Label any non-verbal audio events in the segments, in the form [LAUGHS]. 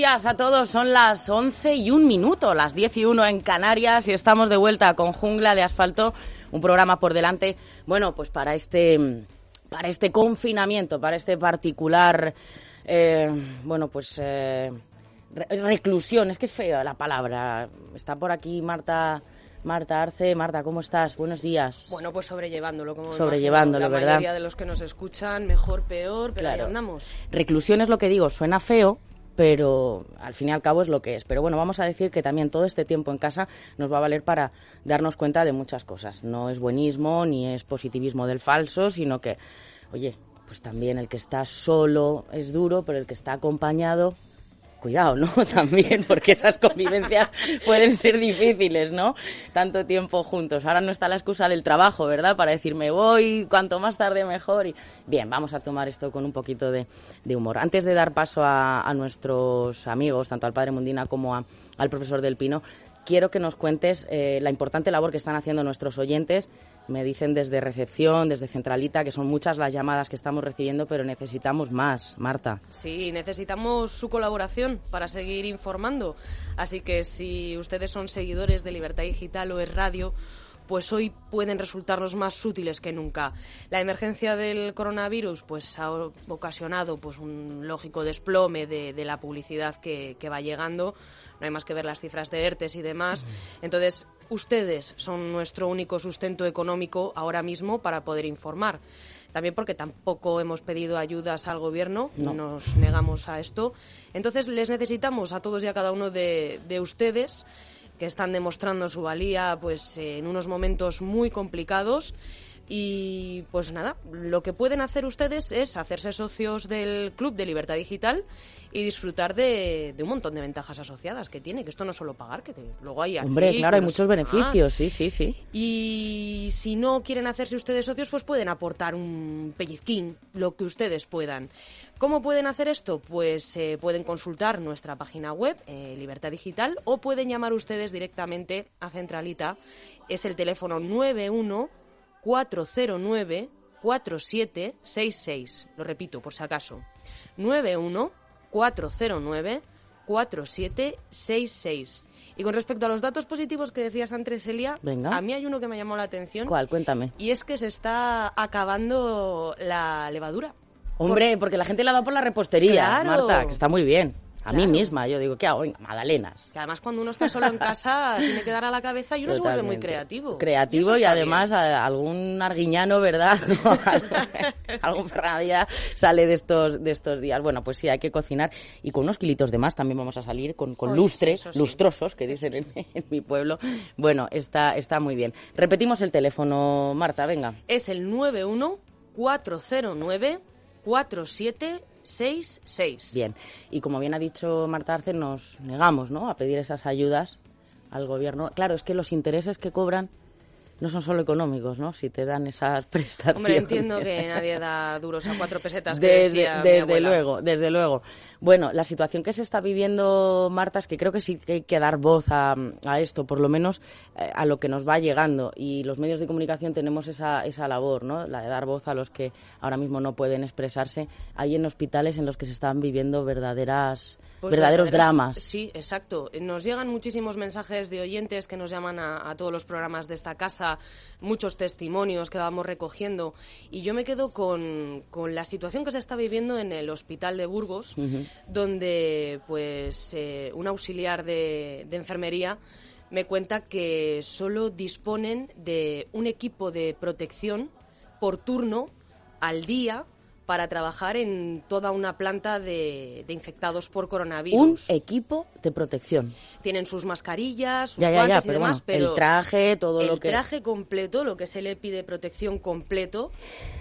Días a todos, son las 11 y un minuto, las 10 y 1 en Canarias y estamos de vuelta con Jungla de Asfalto, un programa por delante, bueno, pues para este, para este confinamiento, para este particular, eh, bueno, pues eh, reclusión, es que es fea la palabra. Está por aquí Marta. Marta Arce, Marta, ¿cómo estás? Buenos días. Bueno, pues sobrellevándolo, como sobrellevándolo, la ¿verdad? mayoría de los que nos escuchan, mejor, peor, pero ahí andamos. Reclusión es lo que digo, suena feo, pero al fin y al cabo es lo que es. Pero bueno, vamos a decir que también todo este tiempo en casa nos va a valer para darnos cuenta de muchas cosas. No es buenismo ni es positivismo del falso, sino que, oye, pues también el que está solo es duro, pero el que está acompañado cuidado, ¿no? [LAUGHS] También, porque esas convivencias pueden ser difíciles, ¿no? Tanto tiempo juntos. Ahora no está la excusa del trabajo, ¿verdad? Para decirme voy, cuanto más tarde mejor. Y bien, vamos a tomar esto con un poquito de, humor. Antes de dar paso a, nuestros amigos, tanto al padre Mundina como al profesor Del Pino, quiero que nos cuentes eh, la importante labor que están haciendo nuestros oyentes me dicen desde recepción, desde centralita, que son muchas las llamadas que estamos recibiendo, pero necesitamos más, Marta. Sí, necesitamos su colaboración para seguir informando. Así que si ustedes son seguidores de Libertad Digital o es radio, pues hoy pueden resultarnos más útiles que nunca. La emergencia del coronavirus pues ha ocasionado pues un lógico desplome de, la publicidad que, va llegando. No hay más que ver las cifras de ERTES y demás. Entonces, ustedes son nuestro único sustento económico ahora mismo para poder informar. También porque tampoco hemos pedido ayudas al gobierno, no. nos negamos a esto. Entonces, les necesitamos a todos y a cada uno de, de ustedes que están demostrando su valía pues en unos momentos muy complicados y pues nada, lo que pueden hacer ustedes es hacerse socios del Club de Libertad Digital y disfrutar de, de un montón de ventajas asociadas que tiene, que esto no es solo pagar, que te, luego hay Hombre, claro, hay muchos beneficios, sí, sí, sí. Y si no quieren hacerse ustedes socios, pues pueden aportar un pellizquín, lo que ustedes puedan. ¿Cómo pueden hacer esto? Pues eh, pueden consultar nuestra página web, eh, Libertad Digital, o pueden llamar ustedes directamente a Centralita. Es el teléfono 91 409 4766. Lo repito, por si acaso. 91 409 4766. Y con respecto a los datos positivos que decías antes, Elia, Venga. a mí hay uno que me llamó la atención. ¿Cuál? Cuéntame. Y es que se está acabando la levadura. Hombre, porque la gente la va por la repostería, Claro. Marta, que está muy bien. A mí misma, yo digo, ¿qué hago? Venga, magdalenas. Que además cuando uno está solo en casa [LAUGHS] tiene que dar a la cabeza y uno se vuelve muy Totalmente. creativo. Creativo y, además a- algún arguiñano, ¿verdad? [LAUGHS] algún ferradilla sale de estos, de estos días. Bueno, pues sí, hay que cocinar y con unos kilitos de más también vamos a salir con, con Ay, lustre, sí, eso sí. lustrosos, que dicen en, [LAUGHS] en mi pueblo. Bueno, está, está muy bien. Repetimos el teléfono, Marta, venga. Es el 91 409 4766. Bien, y como bien ha dicho Marta Arce, nos negamos ¿no? a pedir esas ayudas al gobierno. Claro, es que los intereses que cobran no son solo económicos, ¿no? Si te dan esas [LAUGHS] prestaciones. Hombre, entiendo que nadie da duros a cuatro pesetas. Que Desde, decía desde luego, desde luego. Bueno, la situación que se está viviendo, Marta, es que creo que sí que hay que dar voz a, a esto, por lo menos eh, a lo que nos va llegando. Y los medios de comunicación tenemos esa, esa labor, ¿no? La de dar voz a los que ahora mismo no pueden expresarse. Hay en hospitales en los que se están viviendo verdaderas, Pues verdaderos verdaderos- dramas. Sí, exacto. Nos llegan muchísimos mensajes de oyentes que nos llaman a, a todos los programas de esta casa, muchos testimonios que vamos recogiendo. Y yo me quedo con, con la situación que se está viviendo en el hospital de Burgos, donde pues eh, un auxiliar de, de enfermería me cuenta que solo disponen de un equipo de protección por turno al día para trabajar en toda una planta de, infectados por coronavirus. Un equipo de protección. Tienen sus mascarillas, sus guantes y demás, pero el traje, todo lo que... El traje completo, lo que se le pide protección completo,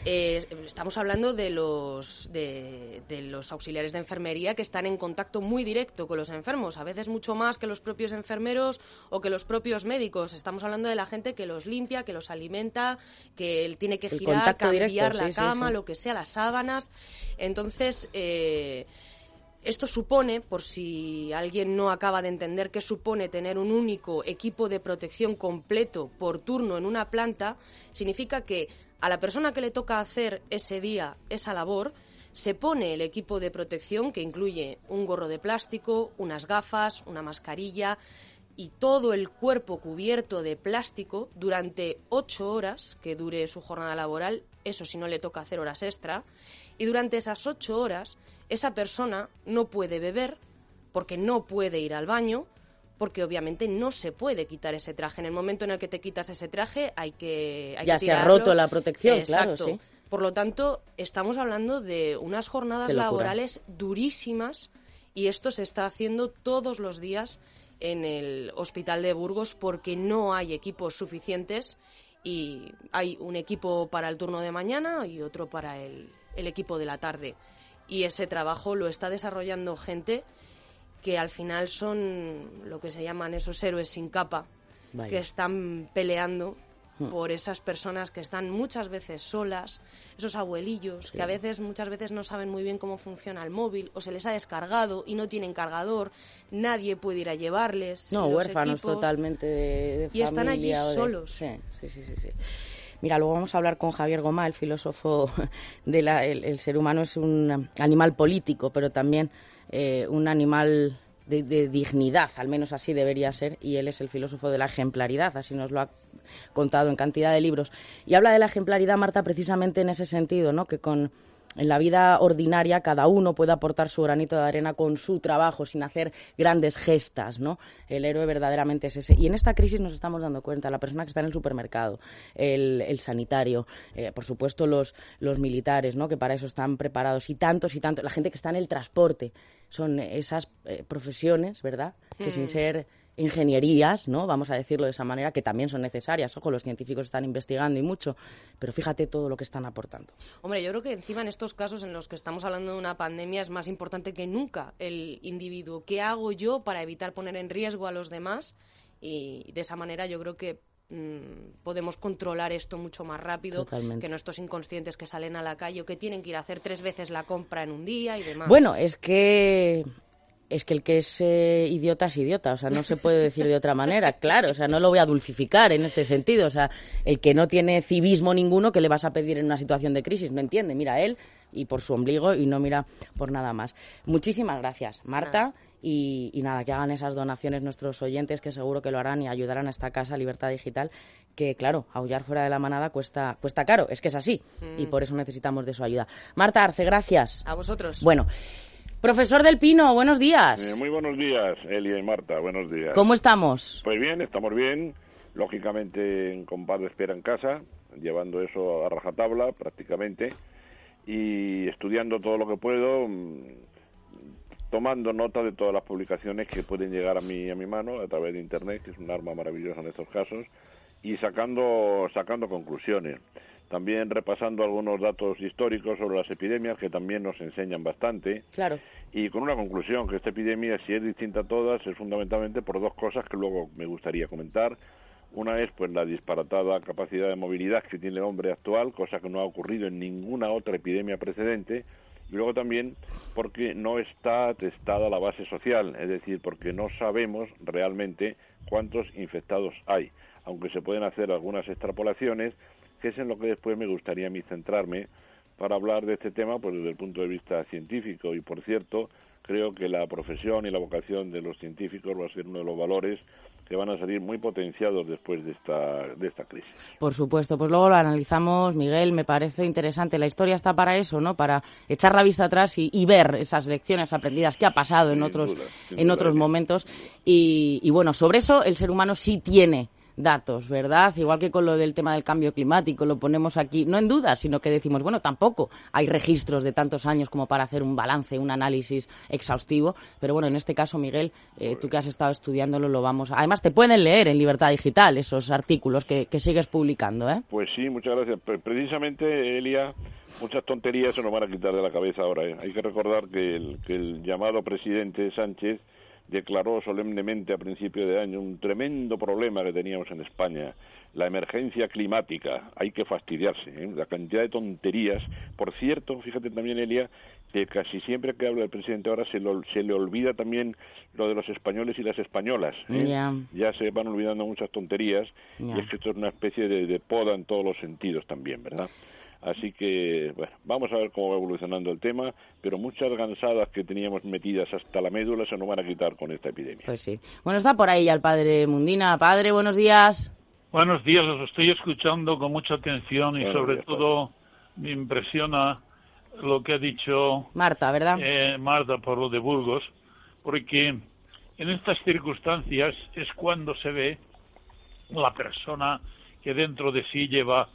eh, estamos hablando de los, de, de los auxiliares de enfermería que están en contacto muy directo con los enfermos, a veces mucho más que los propios enfermeros o que los propios médicos. Estamos hablando de la gente que los limpia, que los alimenta, que él tiene que girar, cambiar la cama, lo que sea, la sábana entonces, eh, esto supone, por si alguien no acaba de entender qué supone tener un único equipo de protección completo por turno en una planta, significa que a la persona que le toca hacer ese día esa labor, se pone el equipo de protección que incluye un gorro de plástico, unas gafas, una mascarilla y todo el cuerpo cubierto de plástico durante ocho horas que dure su jornada laboral eso si no le toca hacer horas extra, y durante esas ocho horas esa persona no puede beber porque no puede ir al baño, porque obviamente no se puede quitar ese traje. En el momento en el que te quitas ese traje hay que... Hay ya se ha roto la protección, claro, sí. Por lo tanto, estamos hablando de unas jornadas laborales durísimas y esto se está haciendo todos los días en el Hospital de Burgos porque no hay equipos suficientes y hay un equipo para el turno de mañana y otro para el, equipo de la tarde. Y ese trabajo lo está desarrollando gente que al final son lo que se llaman esos héroes sin capa, que están peleando. Por esas personas que están muchas veces solas, esos abuelillos que a veces, muchas veces no saben muy bien cómo funciona el móvil o se les ha descargado y no tienen cargador, nadie puede ir a llevarles. No, huérfanos totalmente de, Y están allí solos. Sí, sí, sí, sí, Mira, luego vamos a hablar con Javier Gomá, el filósofo [LAUGHS] de la, el, ser humano es un animal político, pero también eh, un animal de, dignidad, al menos así debería ser, y él es el filósofo de la ejemplaridad, así nos lo ha contado en cantidad de libros. Y habla de la ejemplaridad, Marta, precisamente en ese sentido, ¿no? que con en la vida ordinaria cada uno puede aportar su granito de arena con su trabajo, sin hacer grandes gestas, ¿no? El héroe verdaderamente es ese. Y en esta crisis nos estamos dando cuenta, la persona que está en el supermercado, el, sanitario, eh, por supuesto los, los militares, ¿no? Que para eso están preparados, y tantos y tantos, la gente que está en el transporte, son esas eh, profesiones, ¿verdad? Que sin mm. ser ingenierías, ¿no? Vamos a decirlo de esa manera, que también son necesarias. Ojo, los científicos están investigando y mucho, pero fíjate todo lo que están aportando. Hombre, yo creo que encima en estos casos en los que estamos hablando de una pandemia es más importante que nunca el individuo. ¿Qué hago yo para evitar poner en riesgo a los demás? Y de esa manera yo creo que mm, podemos controlar esto mucho más rápido que nuestros inconscientes que salen a la calle o que tienen que ir a hacer tres veces la compra en un día y demás. Bueno, es que es que el que es eh, idiota es idiota, o sea, no se puede decir de otra manera, claro, o sea, no lo voy a dulcificar en este sentido, o sea, el que no tiene civismo ninguno, que le vas a pedir en una situación de crisis? No entiende, mira él y por su ombligo y no mira por nada más. Muchísimas gracias, Marta. Y, nada, que hagan esas donaciones nuestros oyentes, que seguro que lo harán y ayudarán a esta casa Libertad Digital, que claro, aullar fuera de la manada cuesta, cuesta caro, es que es así, y mm. por eso necesitamos de su ayuda. Marta Arce, gracias. A vosotros. Bueno, Profesor del Pino, buenos días. Eh, muy buenos días, Elia y Marta, buenos días. ¿Cómo estamos? Pues bien, estamos bien, lógicamente en compás de espera en casa, llevando eso a rajatabla prácticamente y estudiando todo lo que puedo, mm, tomando nota de todas las publicaciones que pueden llegar a mi, a mi mano a través de Internet, que es un arma maravillosa en estos casos, y sacando, sacando conclusiones. También repasando algunos datos históricos sobre las epidemias que también nos enseñan bastante. Claro. Y con una conclusión, que esta epidemia, si es distinta a todas, es fundamentalmente por dos cosas que luego me gustaría comentar. Una es pues la disparatada capacidad de movilidad que tiene el hombre actual, cosa que no ha ocurrido en ninguna otra epidemia precedente, y luego también porque no está testada la base social, es decir, porque no sabemos realmente cuántos infectados hay, aunque se pueden hacer algunas extrapolaciones que es en lo que después me gustaría a mí centrarme para hablar de este tema pues desde el punto de vista científico y por cierto creo que la profesión y la vocación de los científicos va a ser uno de los valores que van a salir muy potenciados después de esta, de esta crisis. Por supuesto, pues luego lo analizamos, Miguel, me parece interesante. La historia está para eso, ¿no? Para echar la vista atrás y, ver esas lecciones aprendidas que ha pasado en otros, en otros momentos. Y, y bueno, sobre eso el ser humano sí tiene datos, ¿verdad? Igual que con lo del tema del cambio climático, lo ponemos aquí, no en duda, sino que decimos, bueno, tampoco hay registros de tantos años como para hacer un balance, un análisis exhaustivo, pero bueno, en este caso, Miguel, eh, tú que has estado estudiándolo, lo vamos a... Además, te pueden leer en Libertad Digital esos artículos que, sigues publicando, ¿eh? Pues sí, muchas gracias. Precisamente, Elia, muchas tonterías se nos van a quitar de la cabeza ahora. ¿eh? Hay que recordar que el, que el llamado presidente Sánchez declaró solemnemente a principio de año un tremendo problema que teníamos en España, la emergencia climática. Hay que fastidiarse, ¿eh? la cantidad de tonterías. Por cierto, fíjate también, Elia, que casi siempre que habla el presidente ahora se, se le olvida también lo de los españoles y las españolas. ¿eh? Ya se van olvidando muchas tonterías y es que esto es una especie de poda en todos los sentidos también, ¿verdad? Así que, bueno, vamos a ver cómo va evolucionando el tema, pero muchas gansadas que teníamos metidas hasta la médula se nos van a quitar con esta epidemia. Pues sí. Bueno, está por ahí ya el padre Mundina. Padre, buenos días. Buenos días, os estoy escuchando con mucha atención y sobre todo me impresiona lo que ha dicho Marta, ¿verdad? Eh, Marta por lo de Burgos, porque en estas circunstancias es cuando se ve la persona que dentro de sí lleva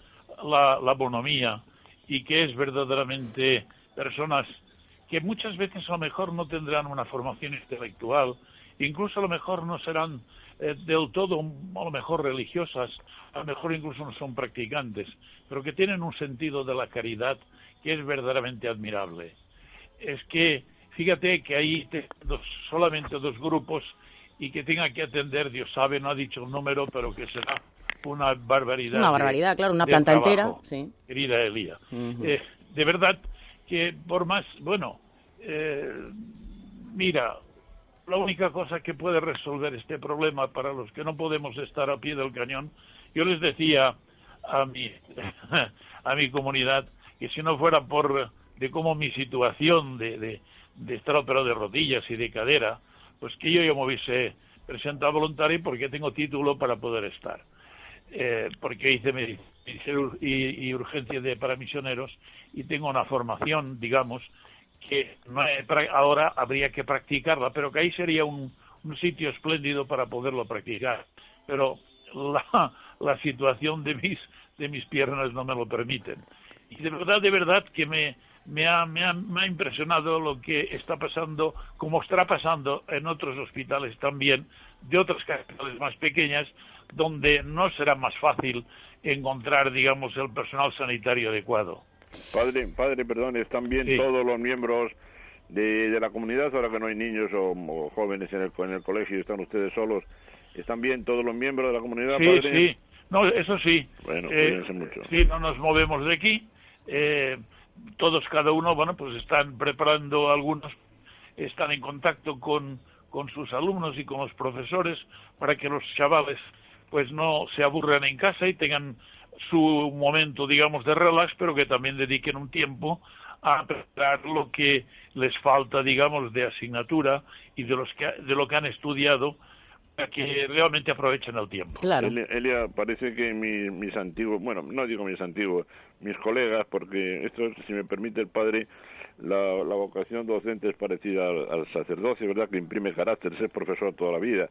la, la bonomía y que es verdaderamente personas que muchas veces a lo mejor no tendrán una formación intelectual, incluso a lo mejor no serán eh, del todo a lo mejor religiosas, a lo mejor incluso no son practicantes, pero que tienen un sentido de la caridad que es verdaderamente admirable. Es que fíjate que hay solamente dos grupos y que tenga que atender, Dios sabe, no ha dicho un número, pero que será una barbaridad. Una barbaridad, claro, una planta entera. Sí. Querida Elía. Eh, de verdad que por más, bueno, eh, mira, la única cosa que puede resolver este problema para los que no podemos estar a pie del cañón, yo les decía a mi, [LAUGHS] a mi comunidad que si no fuera por de cómo mi situación de, de, de estar operado de rodillas y de cadera, pues que yo ya me hubiese presentado voluntario porque tengo título para poder estar eh, porque hice medicina y, y, urgencia de, para misioneros y tengo una formación, digamos, que ahora habría que practicarla, pero que ahí sería un, sitio espléndido para poderlo practicar. Pero la, situación de mis, de mis piernas no me lo permiten. Y de verdad, de verdad que me, me ha, me, ha, me ha impresionado lo que está pasando, como estará pasando en otros hospitales también, de otras capitales más pequeñas, donde no será más fácil encontrar, digamos, el personal sanitario adecuado. Padre, padre, perdón, están bien todos los miembros de, de, la comunidad, ahora que no hay niños o, jóvenes en el, en el colegio y están ustedes solos, ¿están bien todos los miembros de la comunidad, sí, Sí, no, eso sí. Bueno, eh, mucho. Sí, no nos movemos de aquí. Eh, todos, cada uno, bueno, pues están preparando algunos, están en contacto con, con sus alumnos y con los profesores para que los chavales pues no se aburran en casa y tengan su momento, digamos, de relax, pero que también dediquen un tiempo a aprender lo que les falta, digamos, de asignatura y de, los que, de lo que han estudiado para que realmente aprovechen el tiempo. Claro. Elia, parece que mis, antiguos, bueno, no digo mis antiguos, mis colegas, porque esto, si me permite el padre, la, la vocación docente es parecida al, al, sacerdocio, ¿verdad? Que imprime carácter, es profesor toda la vida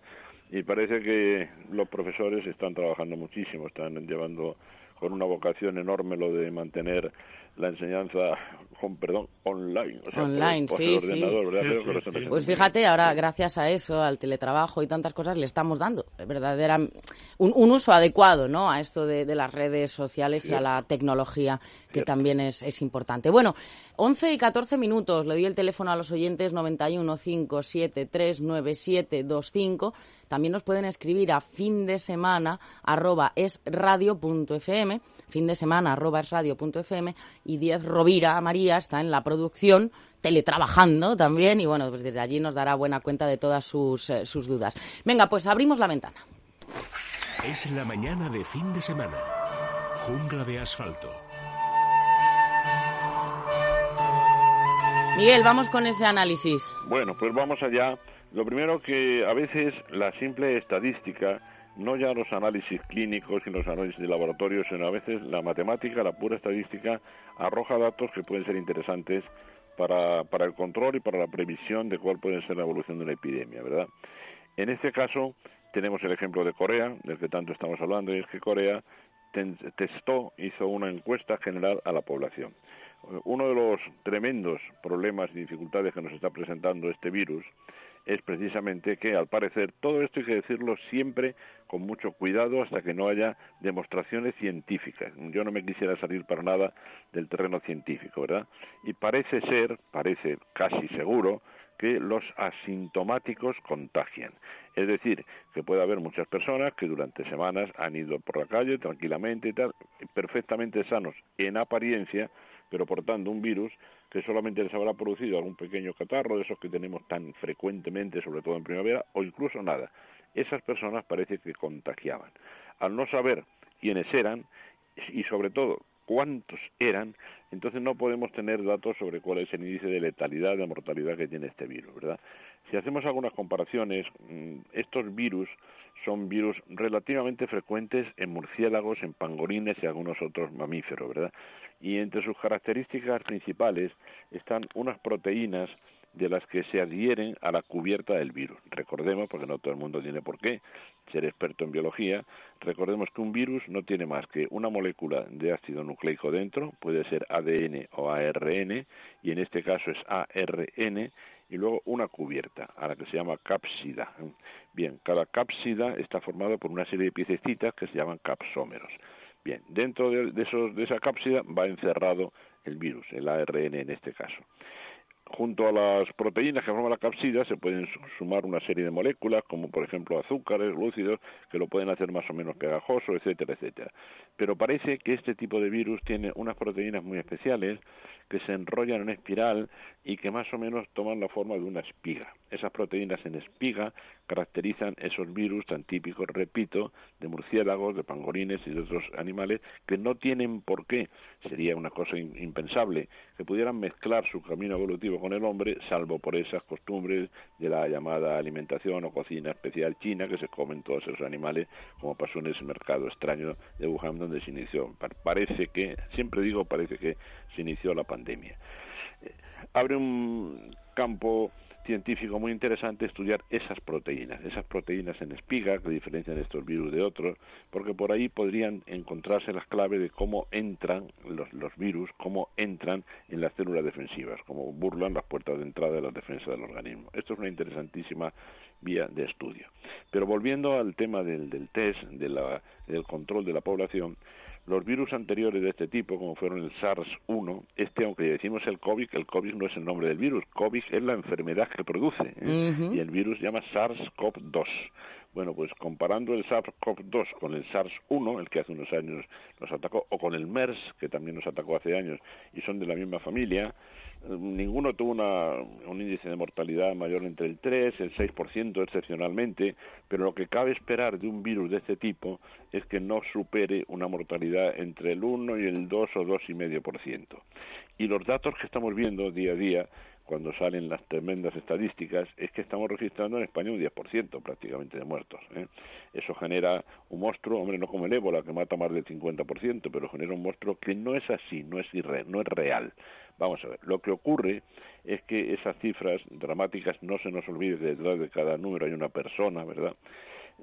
y parece que los profesores están trabajando muchísimo, están llevando con una vocación enorme lo de mantener la enseñanza con perdón online online sí, sí. pues fíjate ahora gracias a eso al teletrabajo y tantas cosas le estamos dando verdadera un, un uso adecuado no a esto de, de las redes sociales y a la tecnología que también es, es importante. Bueno 11 y 14 minutos le doy el teléfono a los oyentes 91 5739725 también nos pueden escribir a fin de semana arroba esradio.fm, fin de semana arroba esradio.fm y Diez Rovira María está en la producción teletrabajando también y bueno, pues desde allí nos dará buena cuenta de todas sus, eh, sus dudas. Venga, pues abrimos la ventana. Es la mañana de fin de semana. Jungla de asfalto. Miguel, vamos con ese análisis. Bueno, pues vamos allá Lo primero que a veces la simple estadística, no ya los análisis clínicos y los análisis de laboratorio, sino a veces la matemática, la pura estadística, arroja datos que pueden ser interesantes para, para el control y para la previsión de cuál puede ser la evolución de una epidemia, ¿verdad? En este caso, tenemos el ejemplo de Corea, del que tanto estamos hablando, y es que Corea testó, hizo una encuesta general a la población. Uno de los tremendos problemas y dificultades que nos está presentando este virus es precisamente que, al parecer, todo esto hay que decirlo siempre con mucho cuidado hasta que no haya demostraciones científicas. Yo no me quisiera salir para nada del terreno científico, ¿verdad? Y parece ser, parece casi seguro, que los asintomáticos contagian. Es decir, que puede haber muchas personas que durante semanas han ido por la calle tranquilamente y tal, perfectamente sanos en apariencia, pero portando un virus que solamente les habrá producido algún pequeño catarro de esos que tenemos tan frecuentemente, sobre todo en primavera, o incluso nada. Esas personas parece que contagiaban. Al no saber quiénes eran y sobre todo cuántos eran, entonces no podemos tener datos sobre cuál es el índice de letalidad, de mortalidad que tiene este virus, ¿verdad? Si hacemos algunas comparaciones, mm, estos virus son virus relativamente frecuentes en murciélagos, en pangolines y algunos otros mamíferos, ¿verdad? Y entre sus características principales están unas proteínas de las que se adhieren a la cubierta del virus. Recordemos, porque no todo el mundo tiene por qué ser experto en biología, recordemos que un virus no tiene más que una molécula de ácido nucleico dentro, puede ser ADN o ARN, y en este caso es ARN, y luego una cubierta, a la que se llama cápsida. Bien, cada cápsida está formada por una serie de piececitas que se llaman capsómeros. Bien, dentro de, esos, de esa cápsida va encerrado el virus, el ARN en este caso junto a las proteínas que forman la capsida se pueden sumar una serie de moléculas, como por ejemplo azúcares, lúcidos, que lo pueden hacer más o menos pegajoso, etcétera, etcétera. Pero parece que este tipo de virus tiene unas proteínas muy especiales que se enrollan en espiral y que más o menos toman la forma de una espiga. Esas proteínas en espiga caracterizan esos virus tan típicos, repito, de murciélagos, de pangolines y de otros animales que no tienen por qué, sería una cosa impensable, que pudieran mezclar su camino evolutivo con el hombre, salvo por esas costumbres de la llamada alimentación o cocina especial china que se comen todos esos animales, como pasó en ese mercado extraño de Wuhan donde se inició. Parece que, siempre digo, parece que se inició la pandemia. Eh, abre un campo científico muy interesante estudiar esas proteínas, esas proteínas en espiga que diferencian estos virus de otros, porque por ahí podrían encontrarse las claves de cómo entran los, los virus, cómo entran en las células defensivas, cómo burlan las puertas de entrada de la defensa del organismo. Esto es una interesantísima vía de estudio. Pero volviendo al tema del, del test, de la, del control de la población, los virus anteriores de este tipo, como fueron el SARS-1, este, aunque decimos el COVID, el COVID no es el nombre del virus, COVID es la enfermedad que produce, ¿eh? y el virus se llama SARS-CoV-2. Bueno, pues comparando el SARS-CoV-2 con el SARS-1, el que hace unos años nos atacó, o con el MERS, que también nos atacó hace años, y son de la misma familia, ninguno tuvo un índice de mortalidad mayor entre el 3 y el 6% excepcionalmente, pero lo que cabe esperar de un virus de este tipo es que no supere una mortalidad entre el 1 y el 2 o 2,5%. Y los datos que estamos viendo día a día cuando salen las tremendas estadísticas, es que estamos registrando en España un 10% prácticamente de muertos. ¿eh? Eso genera un monstruo, hombre, no como el ébola, que mata más del 50%, pero genera un monstruo que no es así, no es, no es real. Vamos a ver, lo que ocurre es que esas cifras dramáticas, no se nos olvide que detrás de cada número hay una persona, ¿verdad?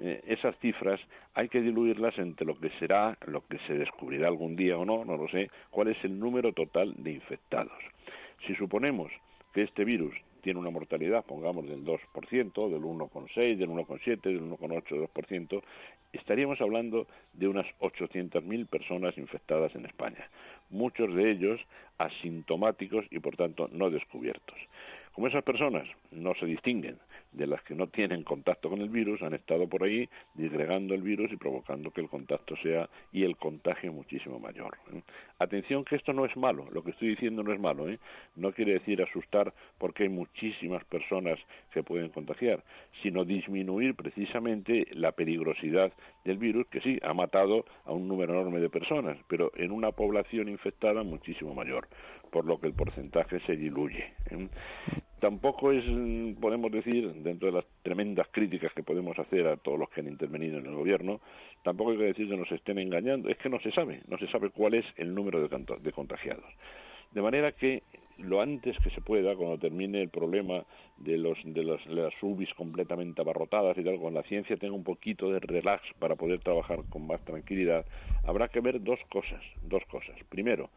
Eh, esas cifras hay que diluirlas entre lo que será, lo que se descubrirá algún día o no, no lo sé, cuál es el número total de infectados. Si suponemos que este virus tiene una mortalidad, pongamos, del 2%, del 1,6%, del 1,7%, del 1,8%, 2%, estaríamos hablando de unas 800.000 personas infectadas en España, muchos de ellos asintomáticos y, por tanto, no descubiertos. Como esas personas no se distinguen de las que no tienen contacto con el virus han estado por ahí disgregando el virus y provocando que el contacto sea y el contagio muchísimo mayor. ¿eh? Atención que esto no es malo, lo que estoy diciendo no es malo, ¿eh? no quiere decir asustar porque hay muchísimas personas que pueden contagiar, sino disminuir precisamente la peligrosidad del virus que sí ha matado a un número enorme de personas, pero en una población infectada muchísimo mayor, por lo que el porcentaje se diluye. ¿eh? Tampoco es, podemos decir, dentro de las tremendas críticas que podemos hacer a todos los que han intervenido en el gobierno, tampoco hay que decir que nos estén engañando, es que no se sabe, no se sabe cuál es el número de contagiados. De manera que lo antes que se pueda, cuando termine el problema de, los, de, las UBIs completamente abarrotadas y tal, cuando la ciencia tenga un poquito de relax para poder trabajar con más tranquilidad, habrá que ver dos cosas, dos cosas. Primero,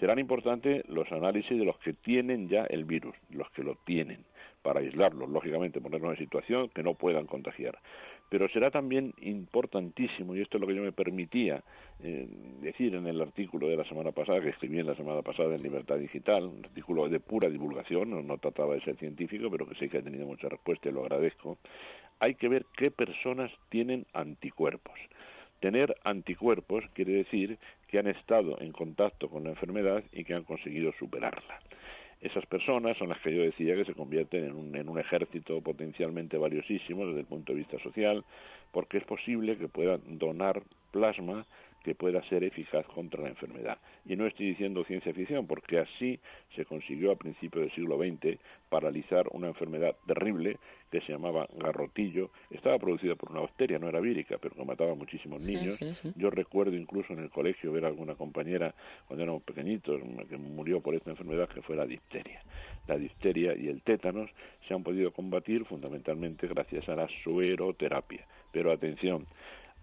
serán importantes los análisis de los que tienen ya el virus, los que lo tienen, para aislarlos, lógicamente, ponerlos en situación que no puedan contagiar pero será también importantísimo, y esto es lo que yo me permitía eh, decir en el artículo de la semana pasada, que escribí en la semana pasada en Libertad Digital, un artículo de pura divulgación, no, trataba de ser científico, pero que sé que ha tenido mucha respuesta y lo agradezco, hay que ver qué personas tienen anticuerpos. Tener anticuerpos quiere decir que han estado en contacto con la enfermedad y que han conseguido superarla. Esas personas son las que yo decía que se convierten en un, en un ejército potencialmente valiosísimo desde el punto de vista social, porque es posible que puedan donar plasma que pueda ser eficaz contra la enfermedad. Y no estoy diciendo ciencia ficción, porque así se consiguió a principios del siglo XX paralizar una enfermedad terrible que se llamaba garrotillo. Estaba producida por una bacteria, no era vírica, pero que mataba a muchísimos niños. Yo recuerdo incluso en el colegio ver a alguna compañera cuando éramos pequeñitos que murió por esta enfermedad que fue la difteria. La difteria y el tétanos se han podido combatir fundamentalmente gracias a la sueroterapia. Pero atención,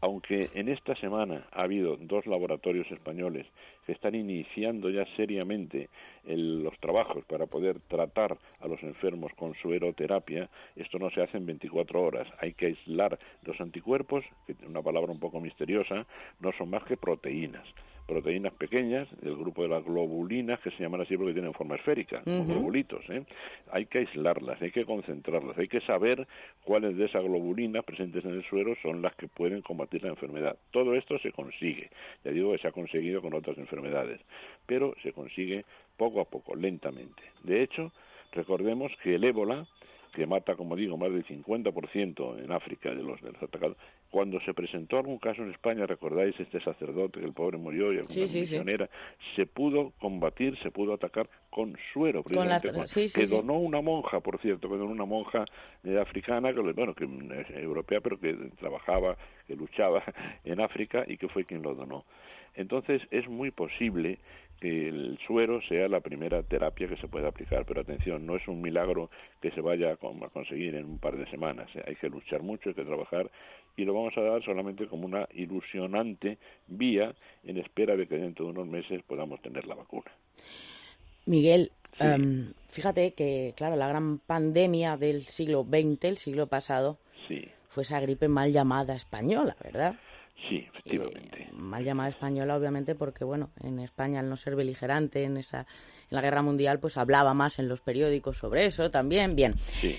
aunque en esta semana ha habido dos laboratorios españoles que están iniciando ya seriamente los trabajos para poder tratar a los enfermos con sueroterapia, esto no se hace en 24 horas. Hay que aislar los anticuerpos, que es una palabra un poco misteriosa, no son más que proteínas proteínas pequeñas del grupo de las globulinas, que se llaman así porque tienen forma esférica, globulitos. ¿eh? Hay que aislarlas, hay que concentrarlas, hay que saber cuáles de esas globulinas presentes en el suero son las que pueden combatir la enfermedad. Todo esto se consigue, ya digo que se ha conseguido con otras enfermedades, pero se consigue poco a poco, lentamente. De hecho, recordemos que el ébola que mata, como digo, más del 50% en África de los, de los atacados. Cuando se presentó algún caso en España, recordáis este sacerdote que el pobre murió y alguna misionera, se pudo combatir, se pudo atacar con suero, con que donó una monja, por cierto, que donó una monja eh, africana, que, bueno, que es europea, pero que trabajaba, que luchaba [LAUGHS] en África y que fue quien lo donó. Entonces es muy posible el suero sea la primera terapia que se pueda aplicar, pero atención, no es un milagro que se vaya a conseguir en un par de semanas, ¿eh? hay que luchar mucho, hay que trabajar y lo vamos a dar solamente como una ilusionante vía en espera de que dentro de unos meses podamos tener la vacuna. Miguel, em, fíjate que, claro, la gran pandemia del siglo XX, el siglo pasado, fue esa gripe mal llamada española, ¿verdad? Sí, efectivamente. Eh, mal llamada española, obviamente, porque, bueno, en España, al no ser beligerante en, esa, en la guerra mundial, pues hablaba más en los periódicos sobre eso también. Bien. Sí,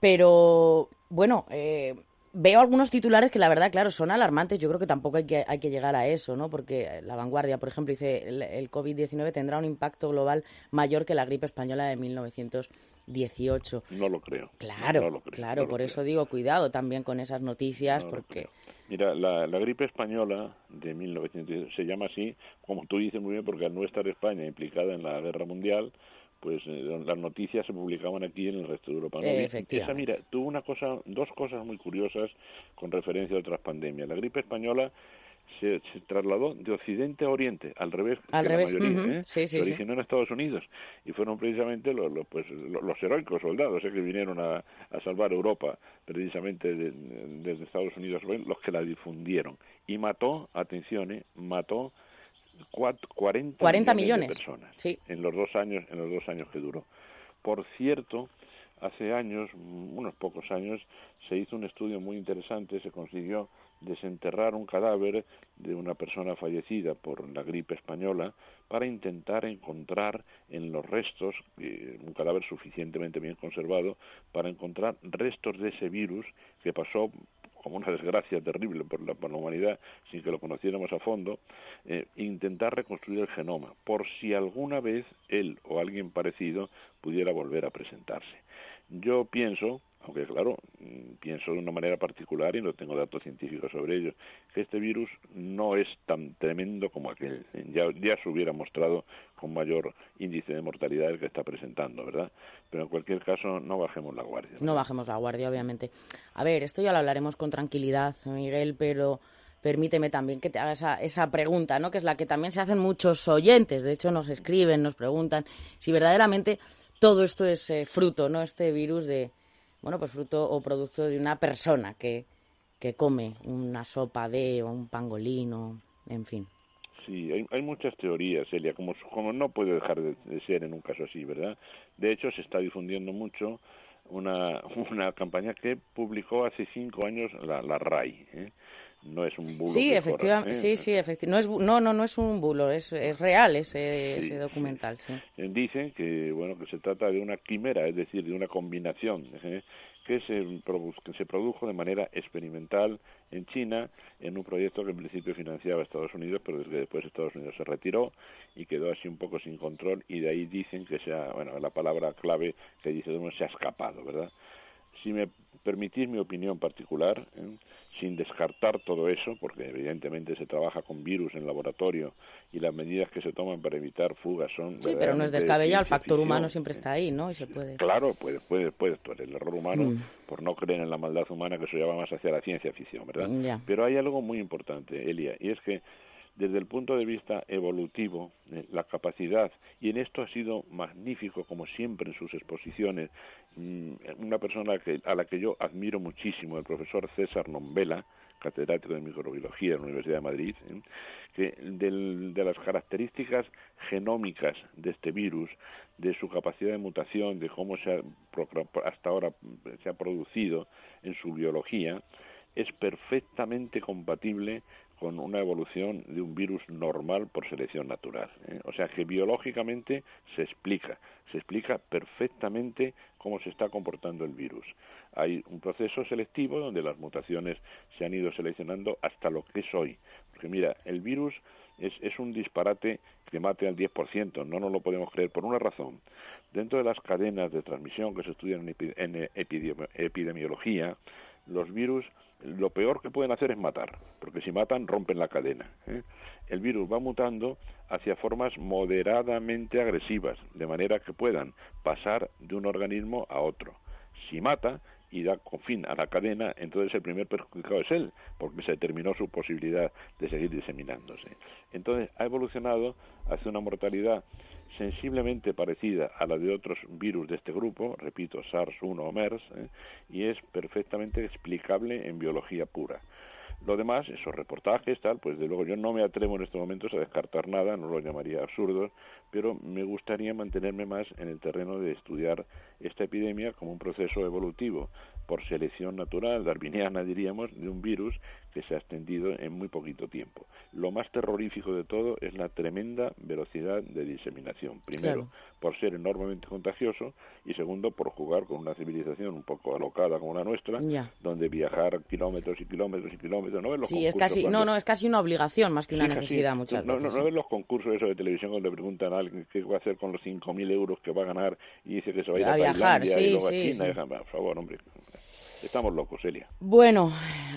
Pero, bueno, eh, veo algunos titulares que la verdad, claro, son alarmantes. Yo creo que tampoco hay que, hay que llegar a eso, ¿no? Porque la vanguardia, por ejemplo, dice el, el COVID-19 tendrá un impacto global mayor que la gripe española de 1918. No lo creo. Claro, claro, por eso digo, cuidado también con esas noticias, porque Mira, la, gripe española de 1910 se llama así, como tú dices muy bien, porque al no estar España implicada en la guerra mundial, pues eh, las noticias se publicaban aquí en el resto de Europa. Esa, mira, tuvo una cosa, dos cosas muy curiosas con referencia a otras pandemias. La gripe española se, trasladó de Occidente a Oriente, al revés al que revés. la mayoría, ¿eh? se originó en Estados Unidos y fueron precisamente los, pues, los, heroicos soldados ¿eh? que vinieron a, salvar Europa precisamente desde Estados Unidos los que la difundieron y mató, atención, ¿eh? mató 40, 40 millones, de personas en los dos años en los dos años que duró. Por cierto, hace años, unos pocos años, se hizo un estudio muy interesante, se consiguió desenterrar un cadáver de una persona fallecida por la gripe española para intentar encontrar en los restos, un cadáver suficientemente bien conservado, para encontrar restos de ese virus que pasó como una desgracia terrible por la, humanidad sin que lo conociéramos a fondo, eh, intentar reconstruir el genoma, por si alguna vez él o alguien parecido pudiera volver a presentarse. Yo pienso aunque claro, mm, pienso de una manera particular y no tengo datos científicos sobre ello, que este virus no es tan tremendo como aquel. Ya, se hubiera mostrado con mayor índice de mortalidad el que está presentando, ¿verdad? Pero en cualquier caso, no bajemos la guardia. No bajemos la guardia, obviamente. A ver, esto ya lo hablaremos con tranquilidad, Miguel, pero permíteme también que te haga esa, esa pregunta, ¿no? Que es la que también se hacen muchos oyentes. De hecho, nos escriben, nos preguntan si verdaderamente todo esto es eh, fruto, ¿no? Este virus de, bueno, pues fruto o producto de una persona que, que come una sopa de o un pangolino, en fin. Sí, hay, hay muchas teorías, Elia, como, como no puede dejar de, ser en un caso así, ¿verdad? De hecho, se está difundiendo mucho una, [LAUGHS] una campaña que publicó hace cinco años la, la RAI, ¿eh? No es un bulo. Sí, efectivamente, sí, sí, efectivamente. No, es, no, no, no es un bulo, es, es real ese, ese documental. Sí. Eh, dicen que, bueno, que se trata de una quimera, es decir, de una combinación ¿eh? que, se que se produjo de manera experimental en China en un proyecto que en principio financiaba Estados Unidos, pero desde después Estados Unidos se retiró y quedó así un poco sin control y de ahí dicen que sea, bueno, la palabra clave que dice uno se ha escapado, ¿verdad? Si me permitís mi opinión particular, ¿eh? sin descartar todo eso, porque evidentemente se trabaja con virus en laboratorio y las medidas que se toman para evitar fugas son. Sí, pero no es descabellado, el factor humano siempre está ahí, ¿no? Y se puede. Claro, puede, puede, puede el error humano mm. por no creer en la maldad humana, que eso ya va más hacia la ciencia ficción, ¿verdad? Pero hay algo muy importante, Elia, y es que desde el punto de vista evolutivo, eh, la capacidad, y en esto ha sido magnífico, como siempre en sus exposiciones, mm, una persona a la que yo admiro muchísimo, el profesor César Nombela, catedrático de microbiología de la Universidad de Madrid, ¿eh? que de las características genómicas de este virus, de su capacidad de mutación, de cómo se hasta ahora se ha producido en su biología, es perfectamente compatible con una evolución de un virus normal por selección natural. ¿eh? O sea que biológicamente se explica, se explica perfectamente cómo se está comportando el virus. Hay un proceso selectivo donde las mutaciones se han ido seleccionando hasta lo que es hoy. Porque mira, el virus es, es un disparate que mate al 10%, no nos lo podemos creer por una razón. Dentro de las cadenas de transmisión que se estudian en epidemiología, los virus lo peor que pueden hacer es matar, porque si matan rompen la cadena. ¿eh? El virus va mutando hacia formas moderadamente agresivas, de manera que puedan pasar de un organismo a otro. Si mata y da fin a la cadena, entonces el primer perjudicado es él, porque se terminó su posibilidad de seguir diseminándose. Entonces ha evolucionado hacia una mortalidad sensiblemente parecida a la de otros virus de este grupo, repito, SARS-1 o MERS, ¿eh? y es perfectamente explicable en biología pura. Lo demás, esos reportajes, tal, pues de luego yo no me atrevo en estos momentos a descartar nada, no lo llamaría absurdo, pero me gustaría mantenerme más en el terreno de estudiar esta epidemia como un proceso evolutivo, por selección natural, darwiniana diríamos, de un virus que se ha extendido en muy poquito tiempo. Lo más terrorífico de todo es la tremenda velocidad de diseminación. Primero, por ser enormemente contagioso y segundo, por jugar con una civilización un poco alocada como la nuestra, donde viajar kilómetros y kilómetros y kilómetros. No sí, es casi, no, no, es casi una obligación más que una necesidad muchas no, veces. No, ves los concursos eso de televisión cuando le preguntan a alguien qué va a hacer con los 5.000 euros que va a ganar y dice que se va a ir a, viajar, sí, y luego a China. Por favor, hombre. Estamos locos, Elia. Bueno,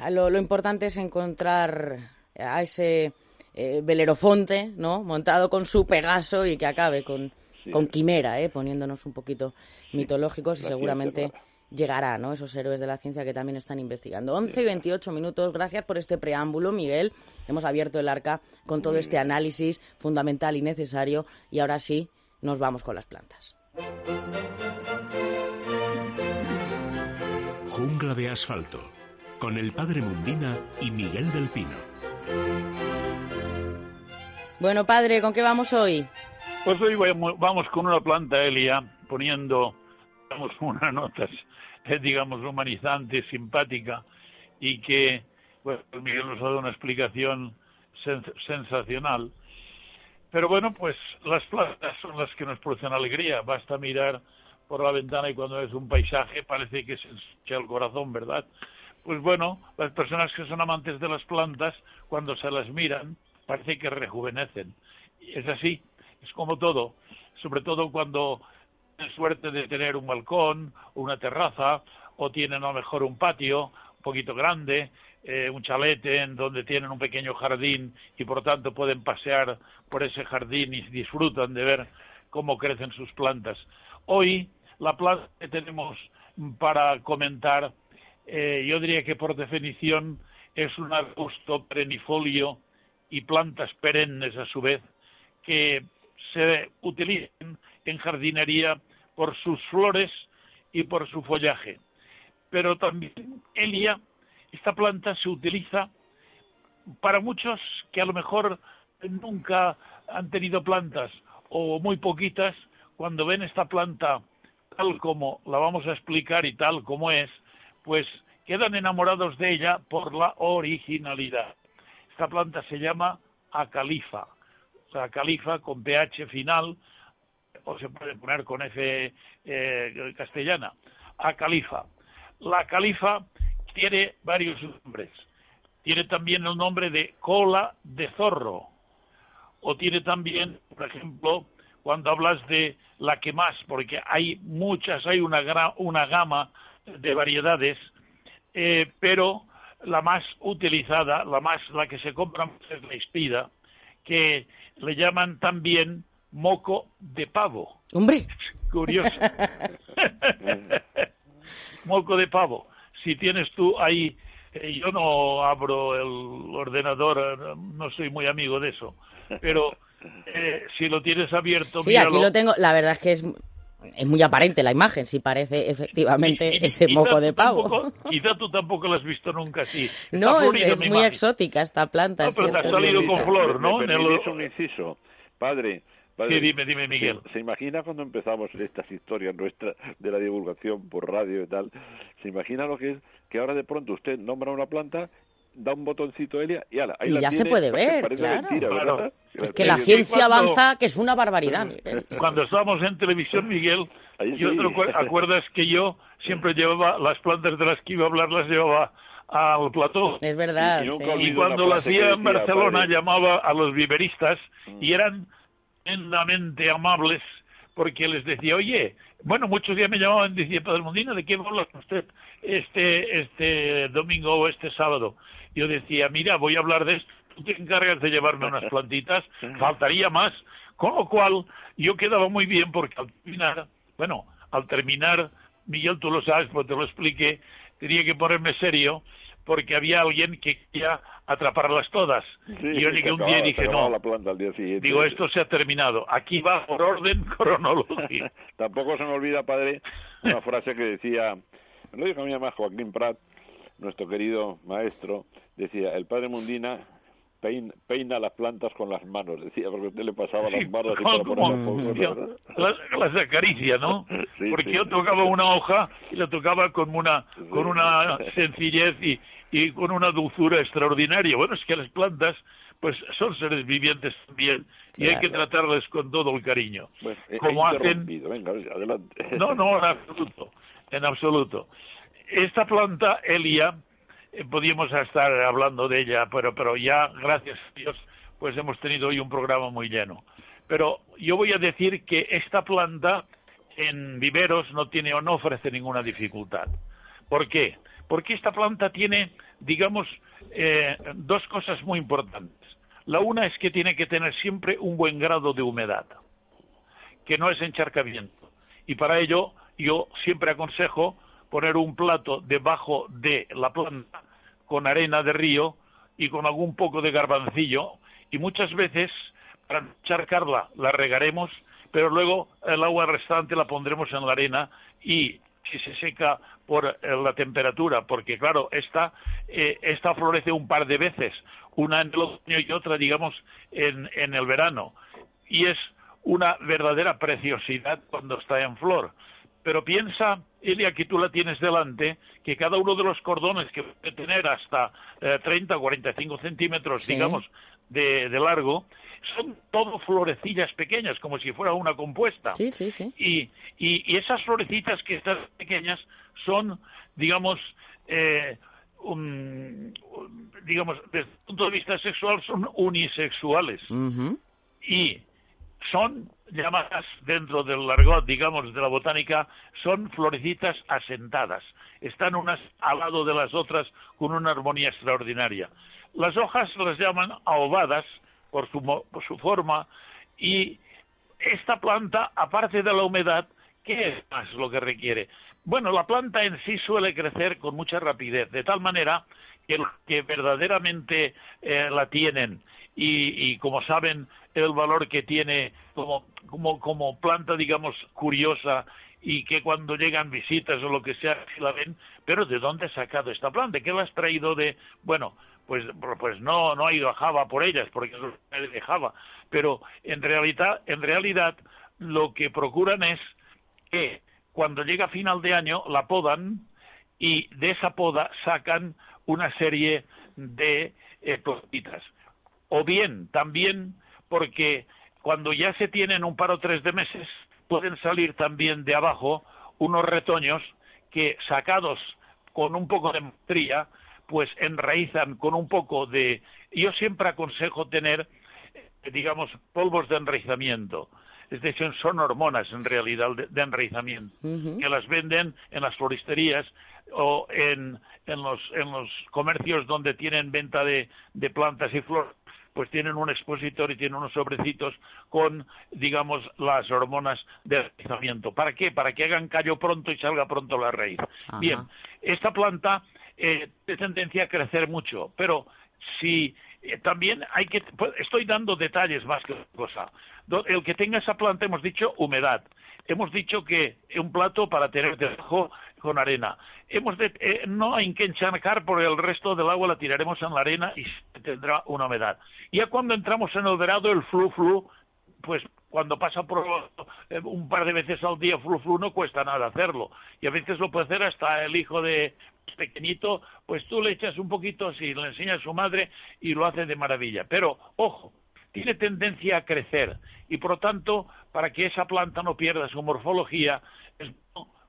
lo, lo importante es encontrar a ese eh, Belerofonte, ¿no? Montado con su Pegaso y que acabe con, con Quimera, ¿eh? Poniéndonos un poquito mitológicos y seguramente llegará, ¿no? Esos héroes de la ciencia que también están investigando. 11 y 28 minutos. Gracias por este preámbulo, Miguel. Hemos abierto el arca con todo este análisis fundamental y necesario. Y ahora sí, nos vamos con las plantas. Jungla de asfalto, con el padre Mundina y Miguel del Pino. Bueno, padre, ¿con qué vamos hoy? Pues hoy vamos con una planta, Elia, poniendo, digamos, unas notas, eh, digamos, humanizante, simpática, y que, bueno, Miguel nos ha dado una explicación sensacional. Pero bueno, pues las plantas son las que nos producen alegría. Basta mirar por la ventana y cuando ves un paisaje parece que se echa el corazón, ¿verdad? Pues bueno, las personas que son amantes de las plantas, cuando se las miran, parece que rejuvenecen. Y es así, es como todo, sobre todo cuando tienen suerte de tener un balcón, una terraza, o tienen a lo mejor un patio un poquito grande, eh, un chalete en donde tienen un pequeño jardín y por tanto pueden pasear por ese jardín y disfrutan de ver cómo crecen sus plantas. Hoy la planta que tenemos para comentar, eh, yo diría que por definición es un arbusto perennifolio y plantas perennes a su vez que se utilizan en jardinería por sus flores y por su follaje. Pero también Elia, esta planta se utiliza para muchos que a lo mejor nunca han tenido plantas o muy poquitas, cuando ven esta planta tal como la vamos a explicar y tal como es, pues quedan enamorados de ella por la originalidad. Esta planta se llama acalifa, o sea, acalifa con pH final, o se puede poner con F eh, castellana, acalifa. La califa tiene varios nombres. Tiene también el nombre de cola de zorro. O tiene también, por ejemplo, cuando hablas de la que más, porque hay muchas, hay una, una gama de variedades, eh, pero la más utilizada, la más, la que se compra es la espida, que le llaman también moco de pavo. Hombre. [LAUGHS] Curioso. [LAUGHS] moco de pavo. Si tienes tú ahí, eh, yo no abro el ordenador, eh, no soy muy amigo de eso, pero eh, si lo tienes abierto. Sí, aquí lo tengo. La verdad es que es, es muy aparente la imagen, si parece efectivamente ese moco de pavo. [LAUGHS] quizá tú tampoco lo has visto nunca así. No, es, muy exótica esta planta. No, pero te has salido con flor, ¿no? Me, un inciso. Padre, Sí, dime, dime, Miguel. ¿Se, imagina cuando empezamos estas historias nuestras de la divulgación por radio y tal? ¿Se imagina lo que es que ahora de pronto usted nombra una planta da un botoncito Elia y ala, ahí y ya se puede ver, claro. Es que la ciencia avanza, que es una barbaridad. [LAUGHS] Cuando estábamos en televisión, Miguel, yo te [LAUGHS] acuerdas que yo siempre llevaba las plantas de las que iba a hablar, las llevaba al plató. Es verdad. Y, cuando lo hacía en Barcelona, llamaba a los viveristas y mm. eran tremendamente amables porque les decía, oye, bueno, muchos días me llamaban y decían, Padre Mundina, ¿de qué va a hablar usted este, este domingo o este sábado? Yo decía, mira, voy a hablar de esto, tú te encargas de llevarme unas [LAUGHS] plantitas, faltaría más. Con lo cual, yo quedaba muy bien porque al terminar, bueno, al terminar, Miguel, tú lo sabes, porque te lo expliqué, tenía que ponerme serio porque había alguien que quería atraparlas todas. y yo llegué un día y dije, no, digo, esto se ha terminado. Aquí va por orden [LAUGHS] cronológico. Tampoco se me olvida, padre, una frase que decía, lo dijo mi mamá Joaquín Prat, nuestro querido maestro, decía, el padre Mundina peina, las plantas con las manos, decía, porque usted le pasaba las manos y por las, las acaricia, ¿no? [LAUGHS] porque yo tocaba una hoja y la tocaba con una, con una sencillez y, y con una dulzura extraordinaria. Bueno, es que las plantas pues son seres vivientes también y hay que tratarles con todo el cariño. Como hacen... Venga, adelante. No, no, en absoluto, en absoluto. Esta planta, Elia, eh, podíamos estar hablando de ella, pero, pero ya, gracias a Dios, pues hemos tenido hoy un programa muy lleno. Pero yo voy a decir que esta planta en viveros no tiene o no ofrece ninguna dificultad. ¿Por qué? Porque esta planta tiene, digamos, eh, dos cosas muy importantes. La una es que tiene que tener siempre un buen grado de humedad, que no es encharcamiento. Y para ello yo siempre aconsejo poner un plato debajo de la planta con arena de río y con algún poco de garbancillo y muchas veces para encharcarla la regaremos, pero luego el agua restante la pondremos en la arena y si se seca por eh, la temperatura, porque claro, esta, eh, esta florece un par de veces, una en el otoño y otra, digamos, en, en el verano. Y es una verdadera preciosidad cuando está en flor. Pero piensa, Elia, que tú la tienes delante, que cada uno de los cordones que puede tener hasta eh, 30 o 45 centímetros, digamos, de, de, largo, son todo florecillas pequeñas, como si fuera una compuesta. Sí, sí, sí. Y, y, esas florecitas que están pequeñas son, digamos, eh, digamos, desde el punto de vista sexual son unisexuales. Y son llamadas dentro del largot, digamos, de la botánica, son florecitas asentadas. Están unas al lado de las otras con una armonía extraordinaria. Las hojas las llaman ahobadas por su, por su forma y esta planta, aparte de la humedad, ¿qué es más lo que requiere? Bueno, la planta en sí suele crecer con mucha rapidez, de tal manera que los que verdaderamente eh, la tienen y, como saben el valor que tiene como, como, como planta, digamos, curiosa y que cuando llegan visitas o lo que sea, la ven, pero ¿de dónde has sacado esta planta? ¿Qué la has traído de...? Bueno, pues, pues no, no ha ido a Java por ellas, porque es de Java, pero en realidad, en realidad lo que procuran es que cuando llega final de año la podan y de esa poda sacan una serie de eh, plantitas. O bien, también porque cuando ya se tienen un par o tres de meses, pueden salir también de abajo unos retoños que sacados con un poco de maestría, pues enraizan con un poco de... Yo siempre aconsejo tener, eh, digamos, polvos de enraizamiento. Es decir, son hormonas en realidad de, enraizamiento, que las venden en las floristerías o en, en, los, en los comercios donde tienen venta de, de plantas y flores pues tienen un expositor y tienen unos sobrecitos con, digamos, las hormonas de enraizamiento. ¿Para qué? Para que hagan callo pronto y salga pronto la raíz. Bien, esta planta eh, tiene tendencia a crecer mucho, pero si eh, también hay que, pues, estoy dando detalles más que cosa el que tenga esa planta, hemos dicho humedad. Hemos dicho que un plato para tener debajo con arena. Hemos de, eh, no hay que encharcar por el resto del agua la tiraremos en la arena y tendrá una humedad. Ya cuando entramos en el verano, el flu flu, pues cuando pasa por eh, un par de veces al día flu flu no cuesta nada hacerlo. Y a veces lo puede hacer hasta el hijo de pequeñito, pues tú le echas un poquito, si le enseñas a su madre y lo hace de maravilla. Pero, ojo, tiene tendencia a crecer y por lo tanto, para que esa planta no pierda su morfología, es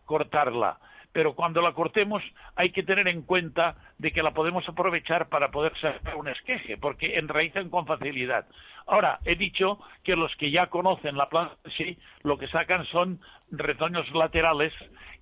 cortarla. Pero cuando la cortemos hay que tener en cuenta de que la podemos aprovechar para poder sacar un esqueje, porque enraizan con facilidad. Ahora, he dicho que los que ya conocen la planta, sí, lo que sacan son retoños laterales